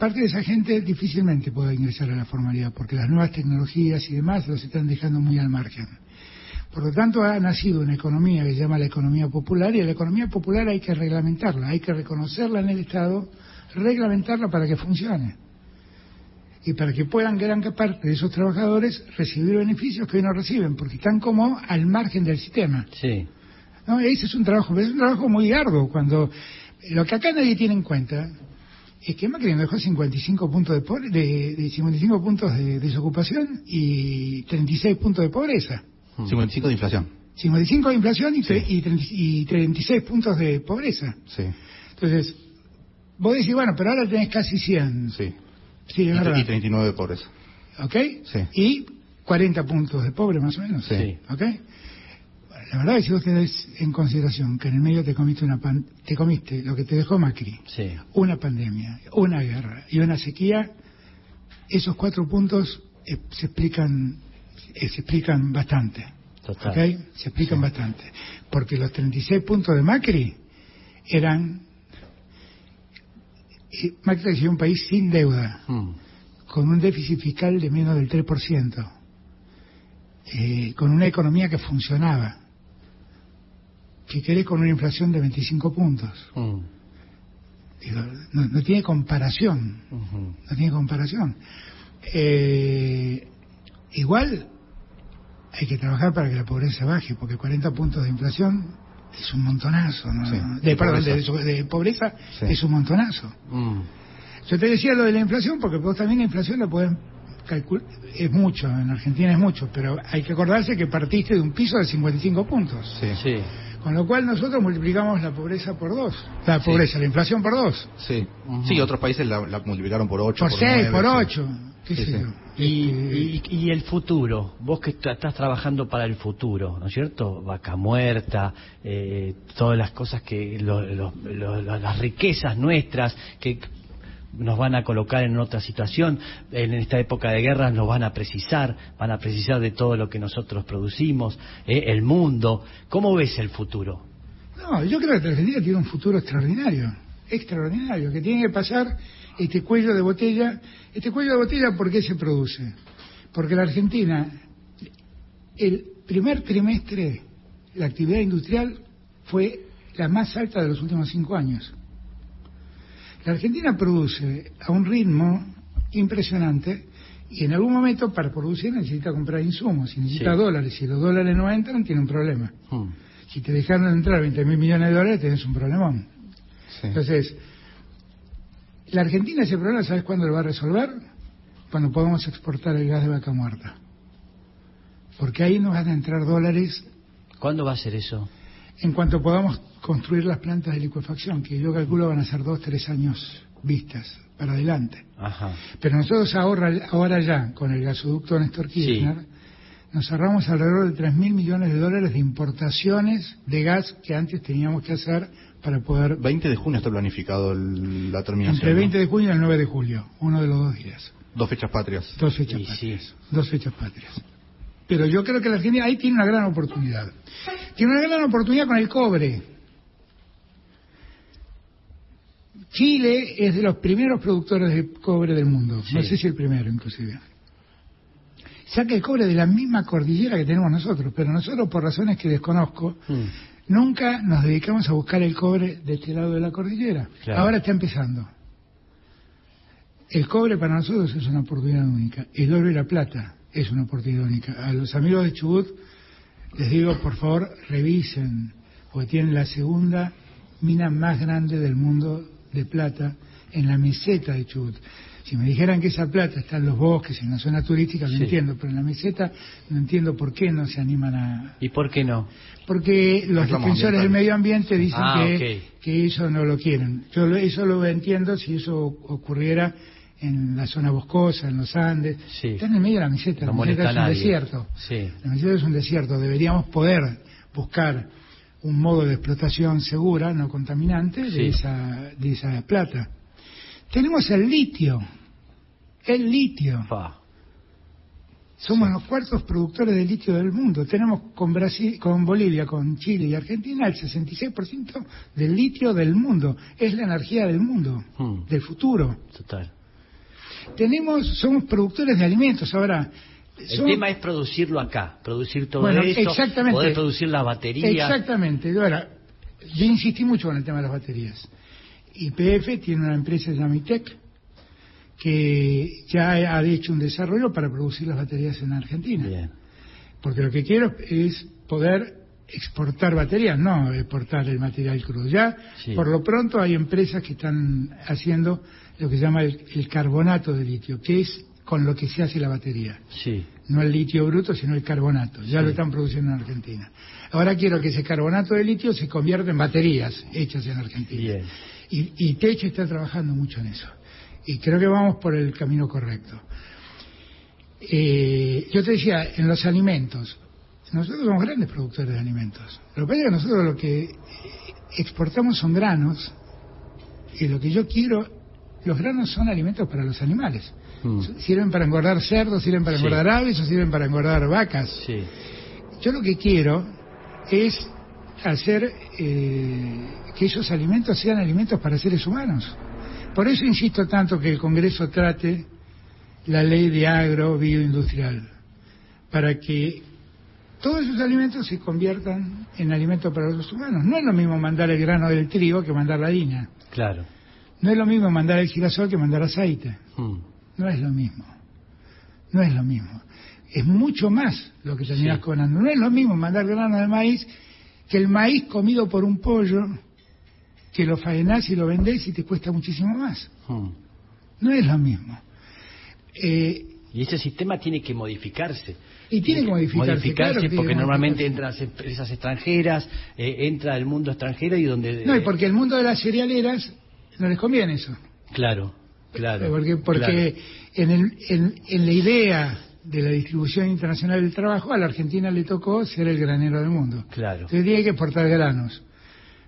parte de esa gente difícilmente pueda ingresar a la formalidad, porque las nuevas tecnologías y demás los están dejando muy al margen. Por lo tanto, ha nacido una economía que se llama la economía popular, y la economía popular hay que reglamentarla, hay que reconocerla en el Estado, reglamentarla para que funcione. Y para que puedan gran parte de esos trabajadores recibir beneficios que hoy no reciben, porque están como al margen del sistema. Sí. ¿No? Ese es un trabajo, es un trabajo muy arduo, cuando lo que acá nadie tiene en cuenta es que Macri nos dejó 55 puntos de, de, de 55 puntos de desocupación y 36 puntos de pobreza. 55 de inflación. 55 de inflación y, y, 36 puntos de pobreza. Sí. Entonces, vos decís, bueno, pero ahora tenés casi 100. Sí. Sí, es y, verdad. y 39 de pobreza. ¿Ok? Sí. Y 40 puntos de pobre, más o menos. Sí. ¿Ok? La verdad es que si vos tenés en consideración que en el medio te comiste una pan, te comiste lo que te dejó Macri, Sí. una pandemia, una guerra y una sequía, esos cuatro puntos eh, se explican eh, se explican bastante. Total. ¿ok? Se explican bastante. Porque los 36 puntos de Macri eran... eh, Macri recibió un país sin deuda, Mm. con un déficit fiscal de menos del 3%, eh, con una economía que funcionaba, que querés con una inflación de 25 puntos. Mm. Digo, no, no tiene comparación, no tiene comparación. Eh, igual hay que trabajar para que la pobreza baje, porque 40 puntos de inflación es un montonazo, ¿no? Sí, de, de perdón, pobreza. de- de pobreza Sí. es un montonazo. Mm. Yo te decía lo de la inflación, porque vos también la inflación la podés calcular, es mucho, en Argentina es mucho, pero hay que acordarse que partiste de un piso de 55 puntos. Sí. Sí. Con lo cual nosotros multiplicamos la pobreza por dos, la pobreza, la inflación por dos, Sí. Sí, otros países la, la multiplicaron por 8. por seis, nueve, por sí. ocho, qué Sí, sé sí. yo. Y, y- y el futuro, vos que estás trabajando para el futuro, ¿no es cierto? Vaca muerta, eh, todas las cosas que, lo- lo- lo- lo- las riquezas nuestras que nos van a colocar en otra situación, en esta época de guerra nos van a precisar, van a precisar de todo lo que nosotros producimos, eh, el mundo. ¿Cómo ves el futuro? No, yo creo que la Argentina tiene un futuro extraordinario, extraordinario, que tiene que pasar este cuello de botella. Este cuello de botella, ¿por qué se produce? Porque la Argentina, el primer trimestre, la actividad industrial fue la más alta de los últimos cinco años. La Argentina produce a un ritmo impresionante y en algún momento para producir necesita comprar insumos, y necesita Sí. dólares. Si los dólares no entran, tiene un problema. Hmm. Si te dejaron entrar 20 mil millones de dólares, tenés un problemón. Sí. Entonces, la Argentina ese problema, ¿sabes cuándo lo va a resolver? Cuando podamos exportar el gas de vaca muerta. Porque ahí nos van a entrar dólares ¿Cuándo va a ser eso? en cuanto podamos construir las plantas de licuefacción, que yo calculo van a ser dos, tres años vistas para adelante. Ajá. Pero nosotros ahora, ahora ya, con el gasoducto Néstor Kirchner, nos ahorramos alrededor de 3 mil millones de dólares de importaciones de gas que antes teníamos que hacer para poder 20 de junio está planificado el- la terminación. Entre el ¿no? 20 de junio y el 9 de julio, uno de los dos días. Dos fechas patrias. Dos fechas Y patrias. sí. Dos fechas patrias. Pero yo creo que la Argentina ahí tiene una gran oportunidad. Tiene una gran oportunidad con el cobre. Chile es de los primeros productores de cobre del mundo. No sé si el primero, inclusive. Saca el cobre de la misma cordillera que tenemos nosotros, pero nosotros, por razones que desconozco, Hmm. nunca nos dedicamos a buscar el cobre de este lado de la cordillera. Claro. Ahora está empezando. El cobre para nosotros es una oportunidad única. El oro y la plata es una oportunidad única. A los amigos de Chubut les digo, por favor, revisen, porque tienen la segunda mina más grande del mundo de plata en la meseta de Chubut. Si me dijeran que esa plata está en los bosques, en la zona turística, lo Sí. entiendo, pero en la meseta no entiendo por qué no se animan a, ¿Y por qué no? porque los defensores del medio ambiente dicen Ah, que, que eso no lo quieren. Yo lo- eso lo entiendo si eso ocurriera en la zona boscosa, en los Andes. Sí. Está en el medio de la meseta, No la meseta es un nadie. desierto. Sí. La meseta es un desierto. Deberíamos poder buscar un modo de explotación segura, no contaminante, de, esa, de esa plata. Tenemos el litio. El litio. Pa. Somos los cuartos productores de litio del mundo. Tenemos con Brasil, con Bolivia, con Chile y Argentina el 66% del litio del mundo. Es la energía del mundo, Hmm. del futuro. Total. Tenemos, somos productores de alimentos. Ahora, El tema es producirlo acá, producir todo Bueno, exactamente. poder producir las baterías. Exactamente. Ahora, yo insistí mucho con el tema de las baterías. YPF tiene una empresa llamada Itec que ya ha hecho un desarrollo para producir las baterías en Argentina. Bien. Porque lo que quiero es poder exportar baterías, no exportar el material crudo. Ya, Sí. por lo pronto, hay empresas que están haciendo lo que se llama el, el carbonato de litio, que es con lo que se hace la batería. Sí. No el litio bruto, sino el carbonato. Ya Sí. lo están produciendo en Argentina. Ahora quiero que ese carbonato de litio se convierta en baterías hechas en Argentina. Bien. Y, y Techo está trabajando mucho en eso. Y creo que vamos por el camino correcto. Eh, yo te decía, en los alimentos, nosotros somos grandes productores de alimentos. Lo que pasa es que nosotros lo que exportamos son granos, y lo que yo quiero, los granos son alimentos para los animales. Mm. Sirven para engordar cerdos, sirven para Sí. engordar aves o sirven para engordar vacas. Sí. Yo lo que quiero es hacer eh, que esos alimentos sean alimentos para seres humanos. Por eso insisto tanto que el Congreso trate la ley de agro bioindustrial, para que todos esos alimentos se conviertan en alimentos para los humanos. No es lo mismo mandar el grano del trigo que mandar la harina. Claro. No es lo mismo mandar el girasol que mandar aceite. Mm. No es lo mismo. No es lo mismo. Es mucho más lo que terminás Sí. cobrando. No es lo mismo mandar grano de maíz que el maíz comido por un pollo que lo faenás y lo vendés y te cuesta muchísimo más. Mm. No es lo mismo. Eh, Y ese sistema tiene que modificarse. Y tiene que modificarse, Modificarse claro que porque que normalmente modificarse. entran las empresas extranjeras, eh, entra el mundo extranjero y donde... no, y porque el mundo de las cerealeras no les conviene eso. Claro, claro. porque porque en, el- en- en la idea de la distribución internacional del trabajo, a la Argentina le tocó ser el granero del mundo. Claro. Entonces tiene que exportar granos.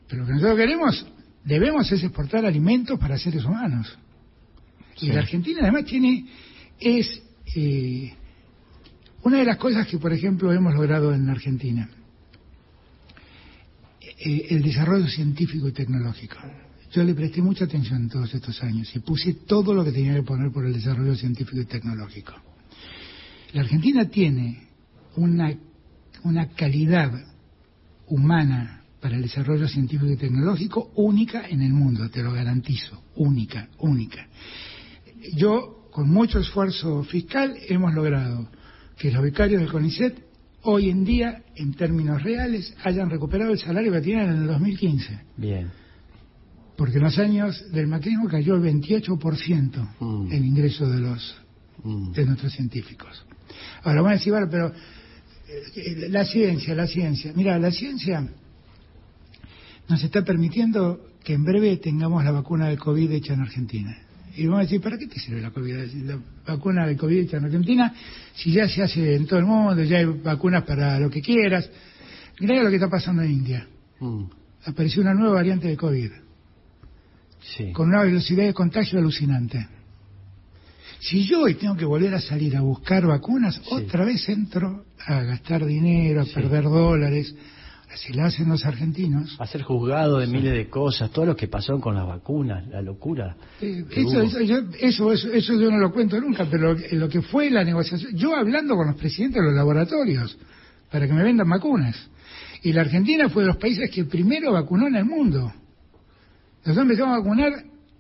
Pero lo que nosotros queremos, debemos es exportar alimentos para seres humanos. Y la Argentina además tiene, es eh, una de las cosas que, por ejemplo, hemos logrado en Argentina, eh, el desarrollo científico y tecnológico. Yo le presté mucha atención todos estos años y puse todo lo que tenía que poner por el desarrollo científico y tecnológico. La Argentina tiene una, una calidad humana para el desarrollo científico y tecnológico única en el mundo, te lo garantizo, única, única. Yo, con mucho esfuerzo fiscal, hemos logrado que los becarios del CONICET hoy en día, en términos reales, hayan recuperado el salario que tenían en el 2015. Bien. Porque en los años del macrismo cayó el 28% Mm. el ingreso de los Mm. de nuestros científicos. Ahora van a decir, bueno, pero eh, la ciencia, la ciencia. Mira, la ciencia nos está permitiendo que en breve tengamos la vacuna del COVID hecha en Argentina. Y vamos a decir, ¿para qué te sirve la, COVID, la vacuna del COVID hecha en Argentina si ya se hace en todo el mundo, ya hay vacunas para lo que quieras? Mira lo que está pasando en India. Mm. Apareció una nueva variante de COVID Sí. con una velocidad de contagio alucinante. Si yo hoy tengo que volver a salir a buscar vacunas, otra vez entro a gastar dinero, a Sí. perder dólares. Si lo hacen los argentinos. A ser juzgado de miles de cosas, todo lo que pasó con las vacunas, la locura. eh, eso, eso, yo, eso, eso, eso yo no lo cuento nunca, pero lo, lo que fue la negociación, yo hablando con los presidentes de los laboratorios para que me vendan vacunas. Y la Argentina fue de los países que primero vacunó en el mundo. Nosotros empezamos a vacunar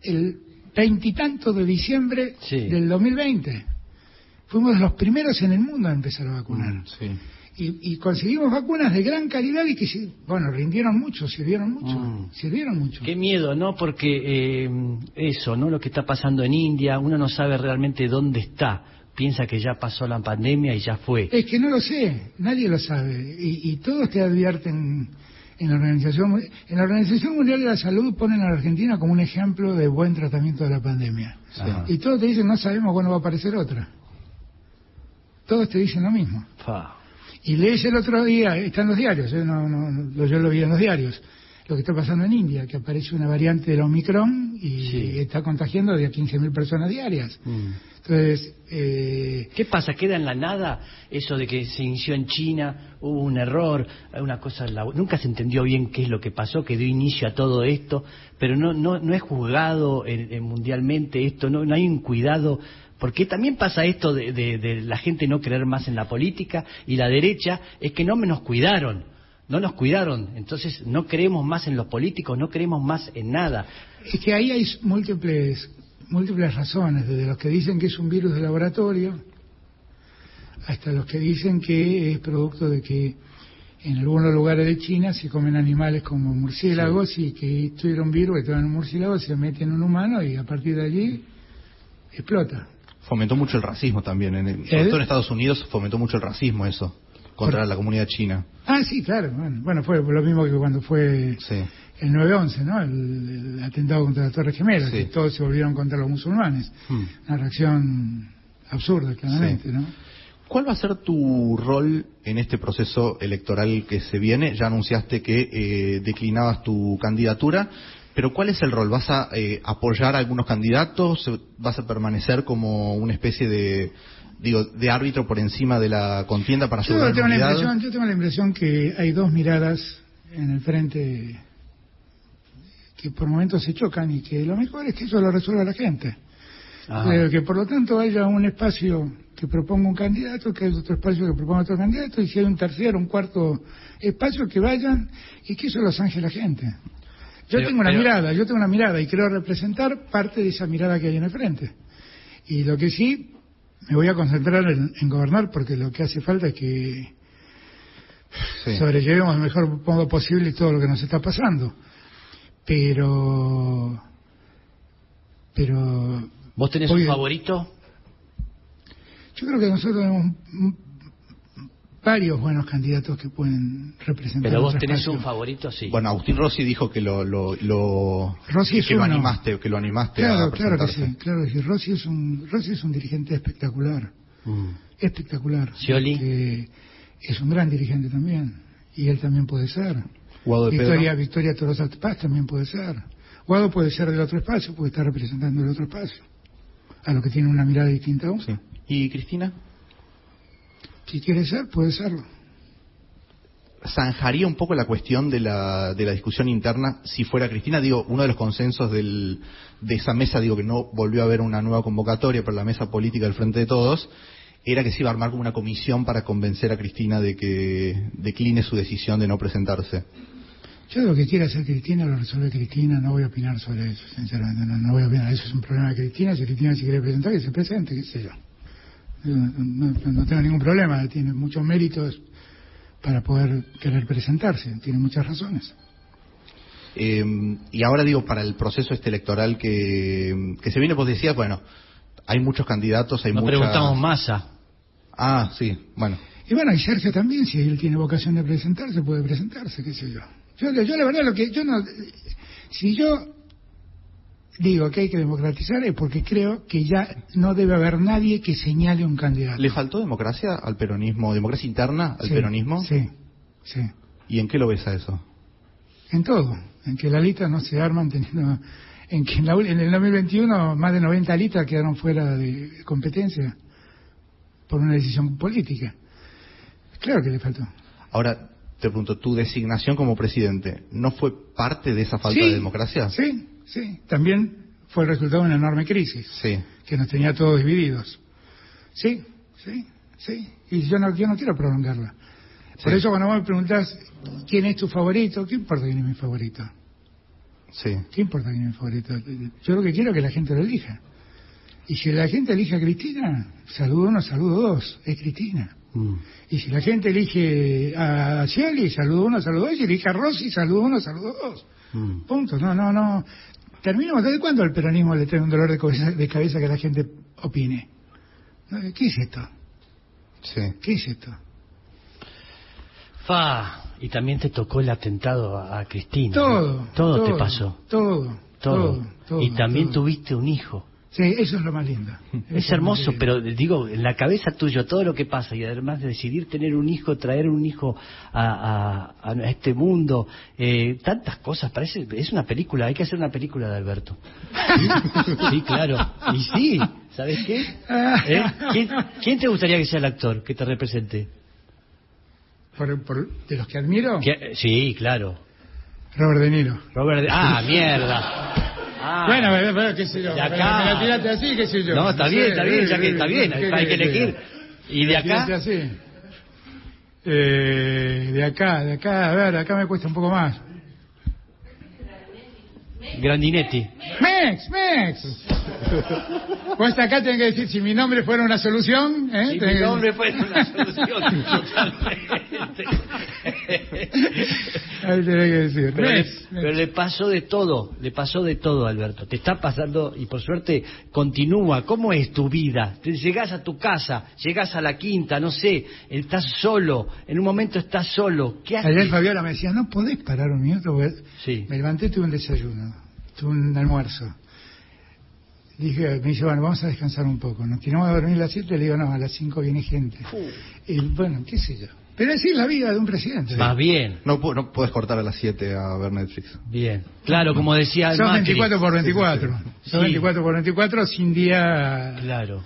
el veintitantos de diciembre Sí. del 2020. Fuimos los primeros en el mundo a empezar a vacunar. Mm, sí. Y, y conseguimos vacunas de gran calidad y que, bueno, rindieron mucho, sirvieron mucho, Mm. sirvieron mucho. Qué miedo, ¿no? Porque eh, eso, ¿no? Lo que está pasando en India, uno no sabe realmente dónde está. Piensa que ya pasó la pandemia y ya fue. Es que no lo sé, nadie lo sabe. Y, y todos te advierten en la Organización en la Organización Mundial de la Salud ponen a la Argentina como un ejemplo de buen tratamiento de la pandemia. Ajá. Y todos te dicen no sabemos cuándo va a aparecer otra. Todos te dicen lo mismo. Fa. Y lees el otro día, está en los diarios, ¿eh? no, no, no, yo lo vi en los diarios, lo que está pasando en India, que aparece una variante de la Omicron y está contagiando de 15.000 personas diarias. Mm. Entonces, eh... ¿qué pasa? ¿Queda en la nada eso de que se inició en China, hubo un error, una cosa, nunca se entendió bien qué es lo que pasó, que dio inicio a todo esto, pero no no no es juzgado mundialmente esto, no, no hay un cuidado porque también pasa esto de, de, la gente no creer más en la política y la derecha es que no me nos cuidaron no nos cuidaron, entonces no creemos más en los políticos, no creemos más en nada. Es que ahí hay múltiples, múltiples razones, desde los que dicen que es un virus de laboratorio, hasta los que dicen que es producto de que en algunos lugares de China se comen animales como murciélagos y que un virus que en un murciélago, se mete en un humano y a partir de allí explota. Fomentó mucho el racismo también, en en Estados Unidos fomentó mucho el racismo eso contra la comunidad china. Ah, sí, claro. Bueno, fue lo mismo que cuando fue el 9-11, ¿no? El, atentado contra la Torre Gemela, que todos se volvieron contra los musulmanes. Hmm. Una reacción absurda, claramente, ¿no? ¿Cuál va a ser tu rol en este proceso electoral que se viene? Ya anunciaste que eh, declinabas tu candidatura, pero ¿cuál es el rol? ¿Vas a eh, apoyar a algunos candidatos? ¿Vas a permanecer como una especie de, digo, de árbitro por encima de la contienda para yo tengo la impresión, Yo tengo la impresión que hay dos miradas en el frente que por momentos se chocan y que lo mejor es que eso lo resuelva la gente. que por lo tanto haya un espacio que proponga un candidato, que haya otro espacio que proponga otro candidato, y si hay un tercero, un cuarto espacio, que vayan y que eso lo zanje la gente. Yo tengo una mirada, yo tengo una mirada y quiero representar parte de esa mirada que hay en el frente. Y lo que sí, me voy a concentrar en, gobernar porque lo que hace falta es que sobrellevemos el mejor modo posible todo lo que nos está pasando. Pero. Pero. ¿Vos tenés un favorito? Yo creo que nosotros tenemos varios buenos candidatos que pueden representar. Pero vos tenés un favorito, sí. Bueno, Agustín Rossi dijo que lo, lo, lo que lo animaste, que lo animaste claro, Claro que sí, claro que sí. Rossi es un, Rossi es un dirigente espectacular, mm. espectacular. Scioli. es un gran dirigente también, y él también puede ser. Guado de Victoria, Victoria Torosa Paz también puede ser. Guado puede ser del otro espacio, puede estar representando el otro espacio, a lo que tiene una mirada distinta aún. Sí. ¿Y Cristina? Si quiere ser, puede serlo. zanjaría un poco la cuestión de la, de la discusión interna si fuera Cristina. Digo, uno de los consensos del, de esa mesa, digo que no volvió a haber una nueva convocatoria para la mesa política del Frente de Todos, era que se iba a armar como una comisión para convencer a Cristina de que decline su decisión de no presentarse. Yo lo que quiera hacer Cristina lo resuelve Cristina, no voy a opinar sobre eso, sinceramente, no, no voy a opinar. Eso es un problema de Cristina, si Cristina se quiere presentar, que se presente, qué sé yo no, tengo ningún problema, tiene muchos méritos para poder querer presentarse, tiene muchas razones. Eh, y ahora digo, para el proceso este electoral que, que se viene, vos decías, bueno, hay muchos candidatos, hay muchas... preguntamos Massa. Ah, sí, bueno. Y bueno, y Sergio también, si él tiene vocación de presentarse, puede presentarse, qué sé yo. Yo, yo la verdad lo que, yo no, si yo digo que hay que democratizar es porque creo que ya no debe haber nadie que señale un candidato. ¿Le faltó democracia al peronismo, democracia interna al peronismo? Sí, sí. ¿Y en qué lo ves a eso? En todo, en que las listas no se arman teniendo... En que en, en el 2021 más de 90 listas quedaron fuera de competencia por una decisión política. Claro que le faltó. Ahora, te pregunto, ¿tu designación como presidente no fue parte de esa falta de democracia? Sí, Sí, también fue el resultado de una enorme crisis sí. que nos tenía todos divididos. Sí, sí, sí. Y yo no, yo no quiero prolongarla. Por eso cuando vos me preguntás quién es tu favorito, ¿qué importa quién es mi favorito? Sí. ¿Qué importa quién es mi favorito? Yo lo que quiero es que la gente lo elija. Y si la gente elige a Cristina, saludo uno, saludo dos, es Cristina. Mm. Y si la gente elige a Scioli, saludo uno, saludo dos, y elige a Rossi, saludo uno, saludo dos. Mm. Punto. No, no, no. Terminemos. ¿Desde cuándo el peronismo le trae un dolor de cabeza, de cabeza que la gente opine? ¿Qué es esto? Sí. ¿Qué es esto? Fa, y también te tocó el atentado a Cristina. Todo. Todo, te pasó. Todo. Todo. y también tuviste un hijo. Sí, eso es lo más lindo. Es hermoso, pero digo, en la cabeza tuyo todo lo que pasa y además de decidir tener un hijo, traer un hijo a, a- a este mundo, eh, tantas cosas, parece, es una película, hay que hacer una película de Alberto. Sí, Sí, claro. Y sí, ¿sabes qué? ¿Eh? ¿Quién, quién te gustaría que sea el actor que te represente? Por, por- de los que admiro, ¿Qué- Sí, claro. Robert De Niro. Robert De- Ah, mierda. Ah. Bueno, bueno, bueno, qué sé yo. De acá. Me la tiraste así, qué sé yo. No, está bien, está bien, ya que está bien, ¿qué hay que elegir. ¿Y de acá? así. Eh, de acá, de acá, a ver, acá me cuesta un poco más. Grandinetti. Mex, Mex. Vos acá tenés que decir, si mi nombre fuera una solución, ¿eh? Si mi nombre fuera una solución, totalmente. Ahí que decir. Pero le, Mex, pero Mex. le pasó de todo, le pasó de todo, Alberto. Te está pasando y por suerte continúa. ¿Cómo es tu vida? Te llegás a tu casa, llegás a la quinta, no sé, estás solo, en un momento estás solo. ¿Qué haces? Ayer Fabiola me decía, no podés parar un minuto, porque Sí. me levanté, tuve un desayuno, tuve un almuerzo. Dije, me dice, bueno, vamos a descansar un poco. Nos tiramos a dormir a las 7, le digo, no, a las 5 viene gente. Y bueno, qué sé yo. Pero así es la vida de un presidente. Más bien, No, no puedes cortar a las 7 a ver Netflix. bien. Claro, como decía Son Macri. 24 por 24. Sí. Son 24 por 24 sin día... Claro.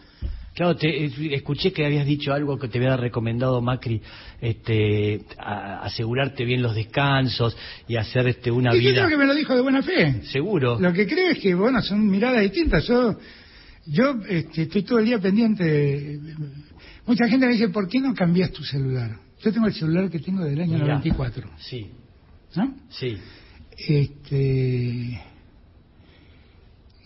Claro, te, eh, escuché que habías dicho algo que te había recomendado Macri, este, a- asegurarte bien los descansos y hacer este una Y yo vida. creo que me lo dijo de buena fe. Seguro. Lo que creo es que, bueno, son miradas distintas. Yo, yo este, estoy todo el día pendiente. Mucha gente me dice, ¿por qué no cambias tu celular? Yo tengo el celular que tengo del año Mirá. 94, Sí, ¿no? sí. Este,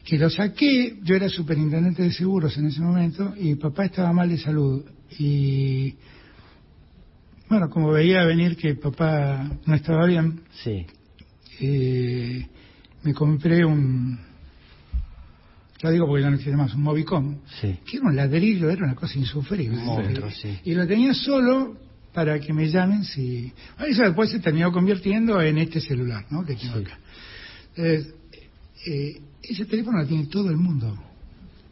que lo saqué, yo era superintendente de seguros en ese momento y papá estaba mal de salud. Y, bueno, como veía venir que papá no estaba bien, Sí. eh, me compré un, lo digo porque ya no existe más, un Movicom, Sí. que era un ladrillo, era una cosa insufrible. Un monstruo, sí. Y lo tenía solo para que me llamen si... Bueno, Eso después se terminó convirtiendo en este celular, ¿no? Que tengo Sí. acá. Entonces, eh, ese teléfono lo tiene todo el mundo.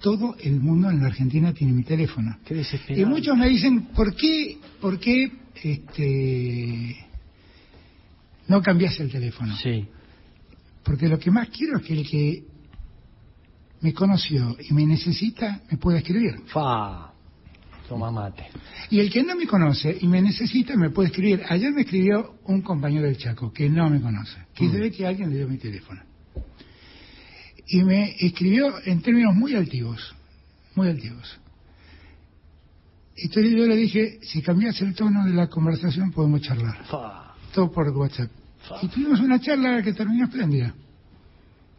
Todo el mundo en la Argentina tiene mi teléfono. Qué desesperado. Y muchos me dicen, ¿por qué, por qué este, no cambias el teléfono? Sí. Porque lo que más quiero es que el que me conoció y me necesita me pueda escribir. Fa. Toma mate. Y el que no me conoce y me necesita me puede escribir. Ayer me escribió un compañero del Chaco que no me conoce, que Mm. se ve que alguien le dio mi teléfono. Y me escribió en términos muy altivos, muy altivos. Entonces yo le dije, si cambias el tono de la conversación podemos charlar. Fa. Todo por WhatsApp. Fa. Y tuvimos una charla que terminó espléndida.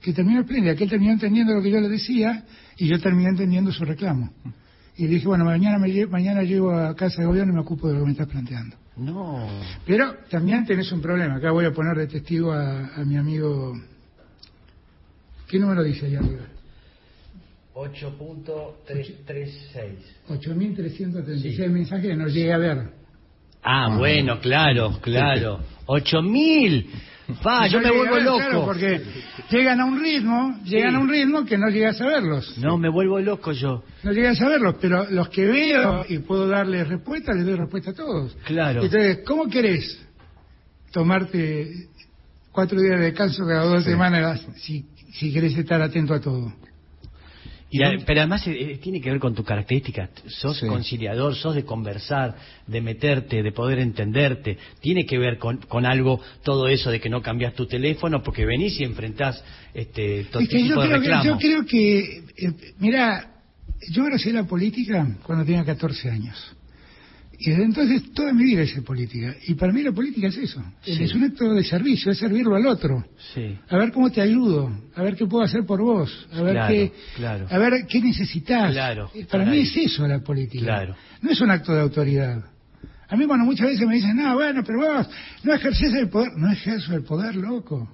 Que terminó espléndida, que él terminó entendiendo lo que yo le decía y yo terminé entendiendo su reclamo. Y le dije, bueno, mañana, me, lle- mañana llego a casa de gobierno y me ocupo de lo que me estás planteando. No. Pero también tenés un problema. Acá voy a poner de testigo a, a mi amigo. ¿Qué número dice ahí arriba? 8.336. 8.336 Sí. mensajes que no llegué a ver. Ah, bueno, claro, claro. ¡Ocho mil! Fa, yo me vuelvo ver, loco. claro, porque llegan a un ritmo, llegan Sí. a un ritmo que no llegas a verlos. No, me vuelvo loco yo. No llegué a saberlos, pero los que veo y puedo darles respuesta, les doy respuesta a todos. Claro. Entonces, ¿cómo querés tomarte cuatro días de descanso cada dos semanas si, si querés estar atento a todo? Y a- pero además eh, eh, tiene que ver con tu característica. Sos Sí. conciliador, sos de conversar, de meterte, de poder entenderte. Tiene que ver con, con algo todo eso de que no cambias tu teléfono porque venís y enfrentás este, todo Es que yo tipo de creo que, yo creo que, eh, mira, yo abracé la política cuando tenía 14 años. Y desde entonces toda mi vida hice política. Y para mí la política es eso. Sí. Es un acto de servicio, es servirlo al otro. Sí, A ver cómo te ayudo, a ver qué puedo hacer por vos, a ver Claro, qué, claro. a ver qué necesitas. Claro, Eh, Para mí ahí. es eso la política. No es un acto de autoridad. A mí cuando muchas veces me dicen, no, bueno, pero vos no ejerces el poder, no ejerzo el poder, loco.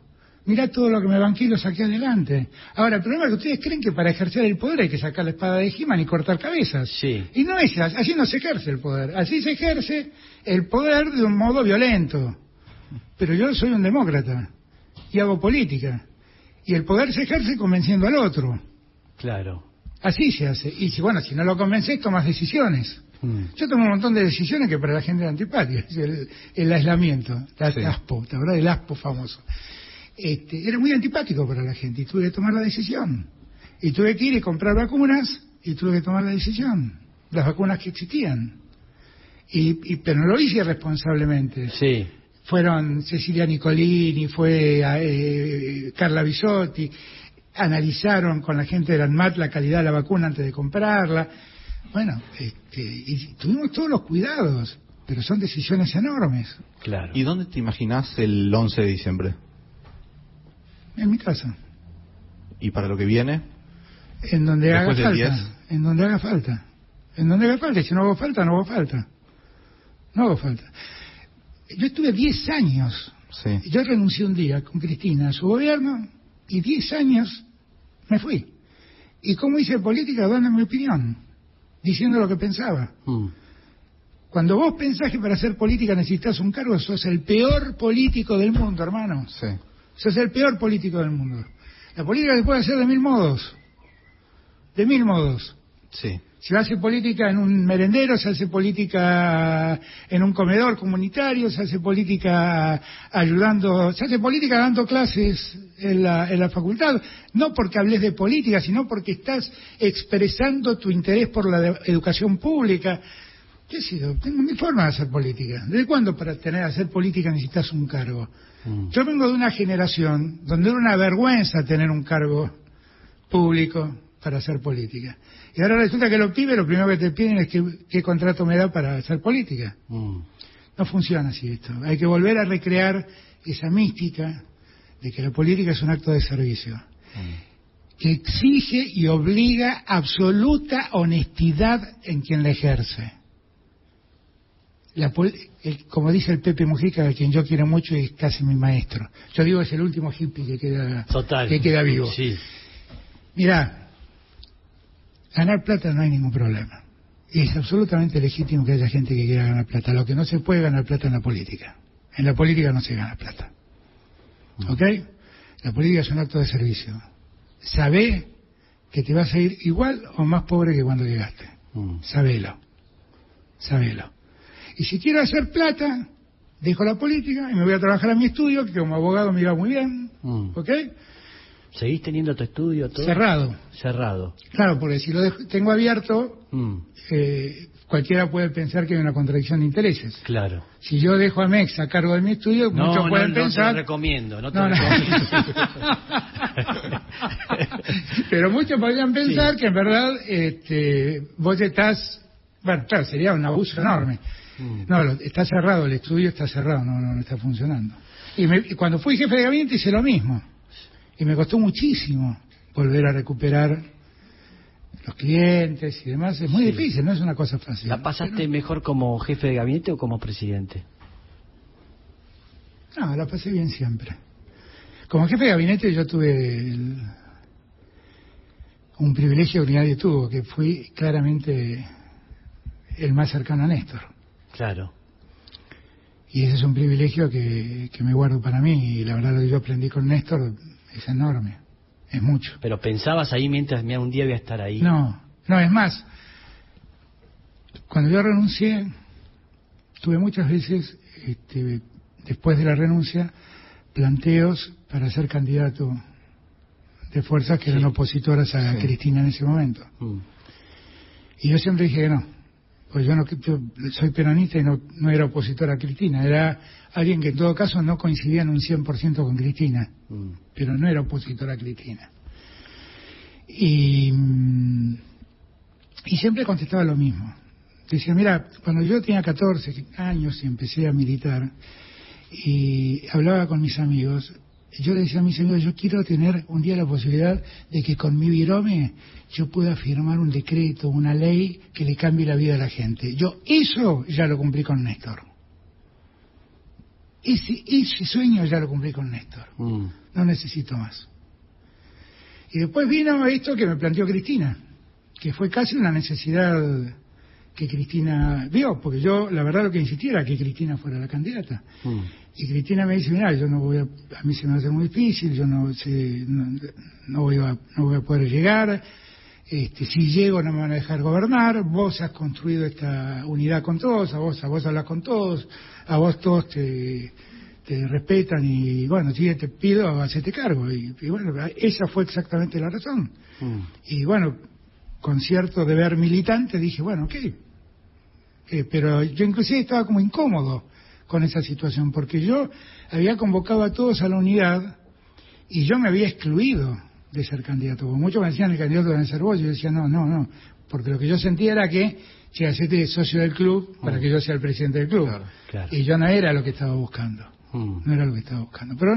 Mirá todo lo que me banqué y lo saqué adelante. Ahora, el problema es que ustedes creen que para ejercer el poder hay que sacar la espada de He-Man y cortar cabezas. Sí. Y no es así, así no se ejerce el poder. Así se ejerce el poder de un modo violento. Pero yo soy un demócrata y hago política. Y el poder se ejerce convenciendo al otro. claro. Así se hace. Y si, bueno, si no lo convences, tomas decisiones. Mm. Yo tomo un montón de decisiones que para la gente eran antipáticas. El, el aislamiento, la Sí. ASPO, ¿te acordás del ASPO famoso? Este, era muy antipático para la gente y tuve que tomar la decisión. Y tuve que ir y comprar vacunas y tuve que tomar la decisión. Las vacunas que existían. Y, y- pero no lo hice irresponsablemente. Sí. Fueron Cecilia Nicolini, fue eh, Carla Bisotti, analizaron con la gente del ANMAT la calidad de la vacuna antes de comprarla. Bueno, este, y tuvimos todos los cuidados, pero son decisiones enormes. Claro. ¿Y dónde te imaginas el 11 de diciembre? En mi casa, ¿Y para lo que viene? en donde haga Después falta, 10. en donde haga falta, en donde haga falta. Y si no hago falta, no hago falta, no hago falta. Yo estuve 10 años Sí. Yo renuncié un día con Cristina a su gobierno y 10 años me fui. ¿Y cómo hice política? Dando mi opinión, diciendo lo que pensaba. Mm. Cuando vos pensás que para hacer política necesitas un cargo, sos el peor político del mundo, hermano. Sí. Sos el peor político del mundo. La política se puede hacer de mil modos. De mil modos. Sí. Se hace política en un merendero, se hace política en un comedor comunitario, se hace política ayudando, se hace política dando clases en la, en la facultad, no porque hables de política, sino porque estás expresando tu interés por la educación pública. ¿Qué sé yo? Tengo mi forma de hacer política. ¿Desde cuándo para tener hacer política necesitas un cargo? Mm. Yo vengo de una generación donde era una vergüenza tener un cargo público para hacer política. Y ahora resulta que los pibes lo primero que te piden es qué, qué contrato me da para hacer política. Mm. No funciona así esto. Hay que volver a recrear esa mística de que la política es un acto de servicio, que exige y obliga absoluta honestidad en quien la ejerce. La el- como dice el Pepe Mujica, a quien yo quiero mucho y es casi mi maestro. Yo digo es el último hippie que queda, Total. que queda vivo. Sí. Mirá, ganar plata no hay ningún problema. Y es absolutamente legítimo que haya gente que quiera ganar plata. Lo que no se puede ganar plata en la política. En la política no se gana plata. ¿Ok? La política es un acto de servicio. Sabé que te vas a ir igual o más pobre que cuando llegaste. Mm. Sabelo. Sabelo. Y si quiero hacer plata, dejo la política y me voy a trabajar a mi estudio, que como abogado me iba muy bien. Mm. ¿Ok? ¿Seguís teniendo tu estudio todo? Cerrado. Cerrado. Claro, porque si lo dejo- tengo abierto, Mm. eh, cualquiera puede pensar que hay una contradicción de intereses. Claro. Si yo dejo a MEX a cargo de mi estudio, No, muchos no, pueden no te pensar... lo recomiendo, no te lo recomiendo. Pero muchos podrían pensar Sí. que en verdad este, vos estás... Bueno, claro, sería un abuso enorme. Mm. No, lo- está cerrado, el estudio está cerrado, no, no, no está funcionando. Y, me- y cuando fui jefe de gabinete hice lo mismo. Y me costó muchísimo volver a recuperar los clientes y demás. Es muy Sí. difícil, no es una cosa fácil. ¿La pasaste Pero- mejor como jefe de gabinete o como presidente? No, la pasé bien siempre. Como jefe de gabinete yo tuve el- un privilegio que nadie tuvo, que fui claramente el más cercano a Néstor. Claro. Y ese es un privilegio que, que me guardo para mí. Y la verdad lo que yo aprendí con Néstor es enorme. Es mucho. Pero pensabas ahí mientras, mira, un día voy a estar ahí. No, no, es más. Cuando yo renuncié, tuve muchas veces, este, después de la renuncia, planteos para ser candidato de fuerzas que Sí. eran opositoras a Sí. Cristina en ese momento. Mm. Y yo siempre dije que no. Pues yo, no, yo soy peronista y no, no era opositor a Cristina. Era alguien que en todo caso no coincidía en un 100% con Cristina Mm. pero no era opositor a Cristina. Y, mm, y siempre contestaba lo mismo. Decía, mira, cuando yo tenía 14 años y empecé a militar y hablaba con mis amigos, yo le decía a mis amigos, yo quiero tener un día la posibilidad de que con mi virome yo pueda firmar un decreto, una ley que le cambie la vida a la gente. Yo eso ya lo cumplí con Néstor. Ese, ese sueño ya lo cumplí con Néstor Mm. no necesito más. Y después vino esto que me planteó Cristina, que fue casi una necesidad que Cristina vio, porque yo la verdad lo que insistía era que Cristina fuera la candidata. Mm. Y Cristina me dice, mira, yo no voy a, a mí se me hacer muy difícil, yo no sé, no, no voy a, no voy a poder llegar, este, si llego no me van a dejar gobernar, vos has construido esta unidad con todos, a vos, a vos hablas con todos, a vos todos te, te respetan y bueno, si te pido, hacerte cargo. Y, bueno, esa fue exactamente la razón. Mm. Y bueno, con cierto deber militante dije, bueno, ok. Eh, pero yo inclusive estaba como incómodo con esa situación, porque yo había convocado a todos a la unidad y yo me había excluido de ser candidato. muchos me decían el candidato debe ser vos, yo decía no, no, no, porque lo que yo sentía era que, che, hacete socio del club para mm. que yo sea el presidente del club. Y yo no era lo que estaba buscando, mm. no era lo que estaba buscando. Pero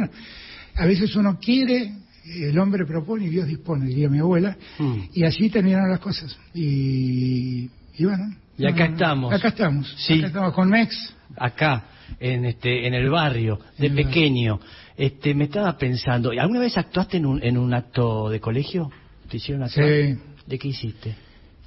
a veces uno quiere, el hombre propone y Dios dispone, diría mi abuela, mm. y así terminaron las cosas. Y, y bueno. Y acá estamos. Acá estamos. Sí. Acá estamos con Mex. Acá, en este, en el barrio, de pequeño. Este, me estaba pensando, ¿alguna vez actuaste en un, en un acto de colegio? ¿Te hicieron actuar? Sí. ¿De qué hiciste?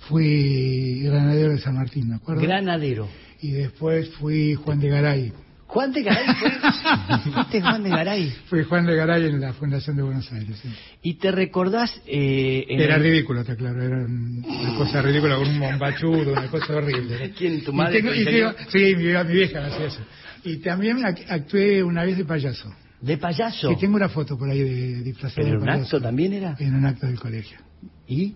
Fui granadero de San Martín, ¿me acuerdo? Granadero. Y después fui Juan de Garay. ¿Juan de Garay fue? ¿Fuiste Juan de Garay? Fui Juan de Garay en la Fundación de Buenos Aires, sí. ¿Y te recordás...? Eh, era ridículo, está claro, era una cosa ridícula, con un bombachudo, una cosa horrible. ¿Quién, tu madre? sí, mi, mi vieja hacía eso. Y también actué una vez de payaso. ¿De payaso? Sí, tengo una foto por ahí de disfrazado ¿En un acto también era? En un acto del colegio. ¿Y?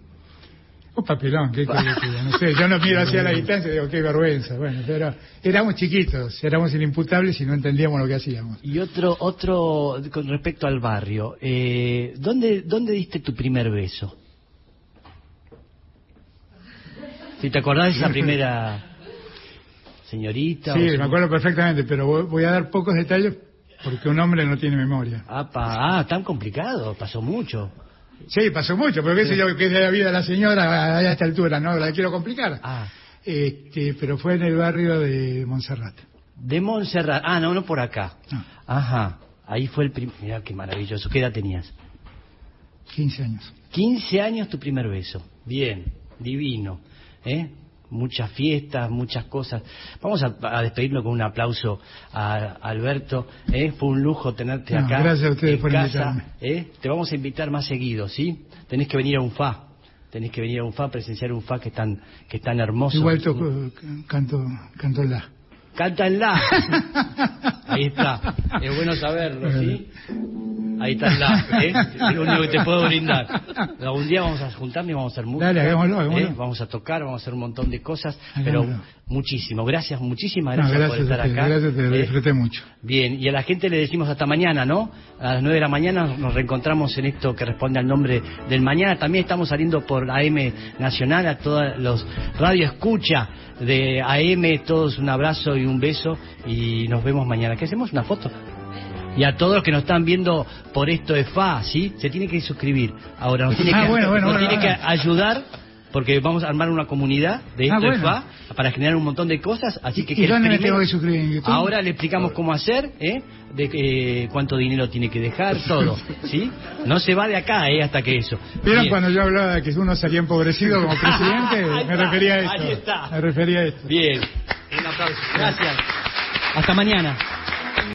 Un papelón, ¿qué No sé, yo no miro hacia la distancia y digo, qué vergüenza. Bueno, pero éramos chiquitos, éramos inimputables y no entendíamos lo que hacíamos. Y otro, otro con respecto al barrio, eh, ¿dónde, ¿dónde diste tu primer beso? Si te acordás de esa primera señorita. Sí, me acuerdo perfectamente, pero voy a dar pocos detalles porque un hombre no tiene memoria. Ah, ah tan complicado, pasó mucho. Sí, pasó mucho, pero qué sé yo, que es de la vida de la señora a esta altura, no la quiero complicar. Ah. Este, pero fue en el barrio de Montserrat. De Montserrat, ah, no, no por acá. Ajá, ahí fue el primer, mira qué maravilloso, ¿qué edad tenías? 15 años. 15 años tu primer beso, bien, divino, ¿eh? Muchas fiestas, muchas cosas. Vamos a, despedirlo con un aplauso a, Alberto. ¿eh? Fue un lujo tenerte acá. Gracias a ustedes por invitarme. ¿eh? Te vamos a invitar más seguido, ¿sí? Tenés que venir a un FA. Tenés que venir a un FA, presenciar un FA que es tan, que es tan hermoso. Igual toco, canto, canto la. Cántanla. Ahí está. Es bueno saberlo, ¿sí? Ahí está el la, ¿eh? Es lo único que te puedo brindar. Algún día vamos a juntarnos y vamos a hacer música. Dale, hagámoslo, hagámoslo. ¿eh? Vamos a tocar, vamos a hacer un montón de cosas, pero muchísimo. Gracias, muchísimas gracias, por estar acá. Gracias, te lo ¿eh? disfruté mucho. Bien, y a la gente le decimos hasta mañana, ¿no? A las nueve de la mañana nos reencontramos en esto que responde al nombre del mañana. También estamos saliendo por AM Nacional, a todos los radio escucha de AM, todos un abrazo y un beso y nos vemos mañana. ¿Qué hacemos? ¿Una foto? Y a todos los que nos están viendo por esto de FA, ¿sí? Se tiene que suscribir. Ahora, nos tiene ah, que, nos tiene que ayudar porque vamos a armar una comunidad de ah, esto de FA para generar un montón de cosas, así que... ¿Y dónde me tengo que suscribir en YouTube? Ahora le explicamos cómo hacer, ¿eh? De eh, cuánto dinero tiene que dejar, todo, ¿sí? No se va de acá, ¿eh? Hasta que eso. ¿Vieron cuando yo hablaba de que uno salía empobrecido como presidente? me refería a esto. Ahí está. Me refería a esto. Bien. Un aplauso. Gracias. Hasta mañana.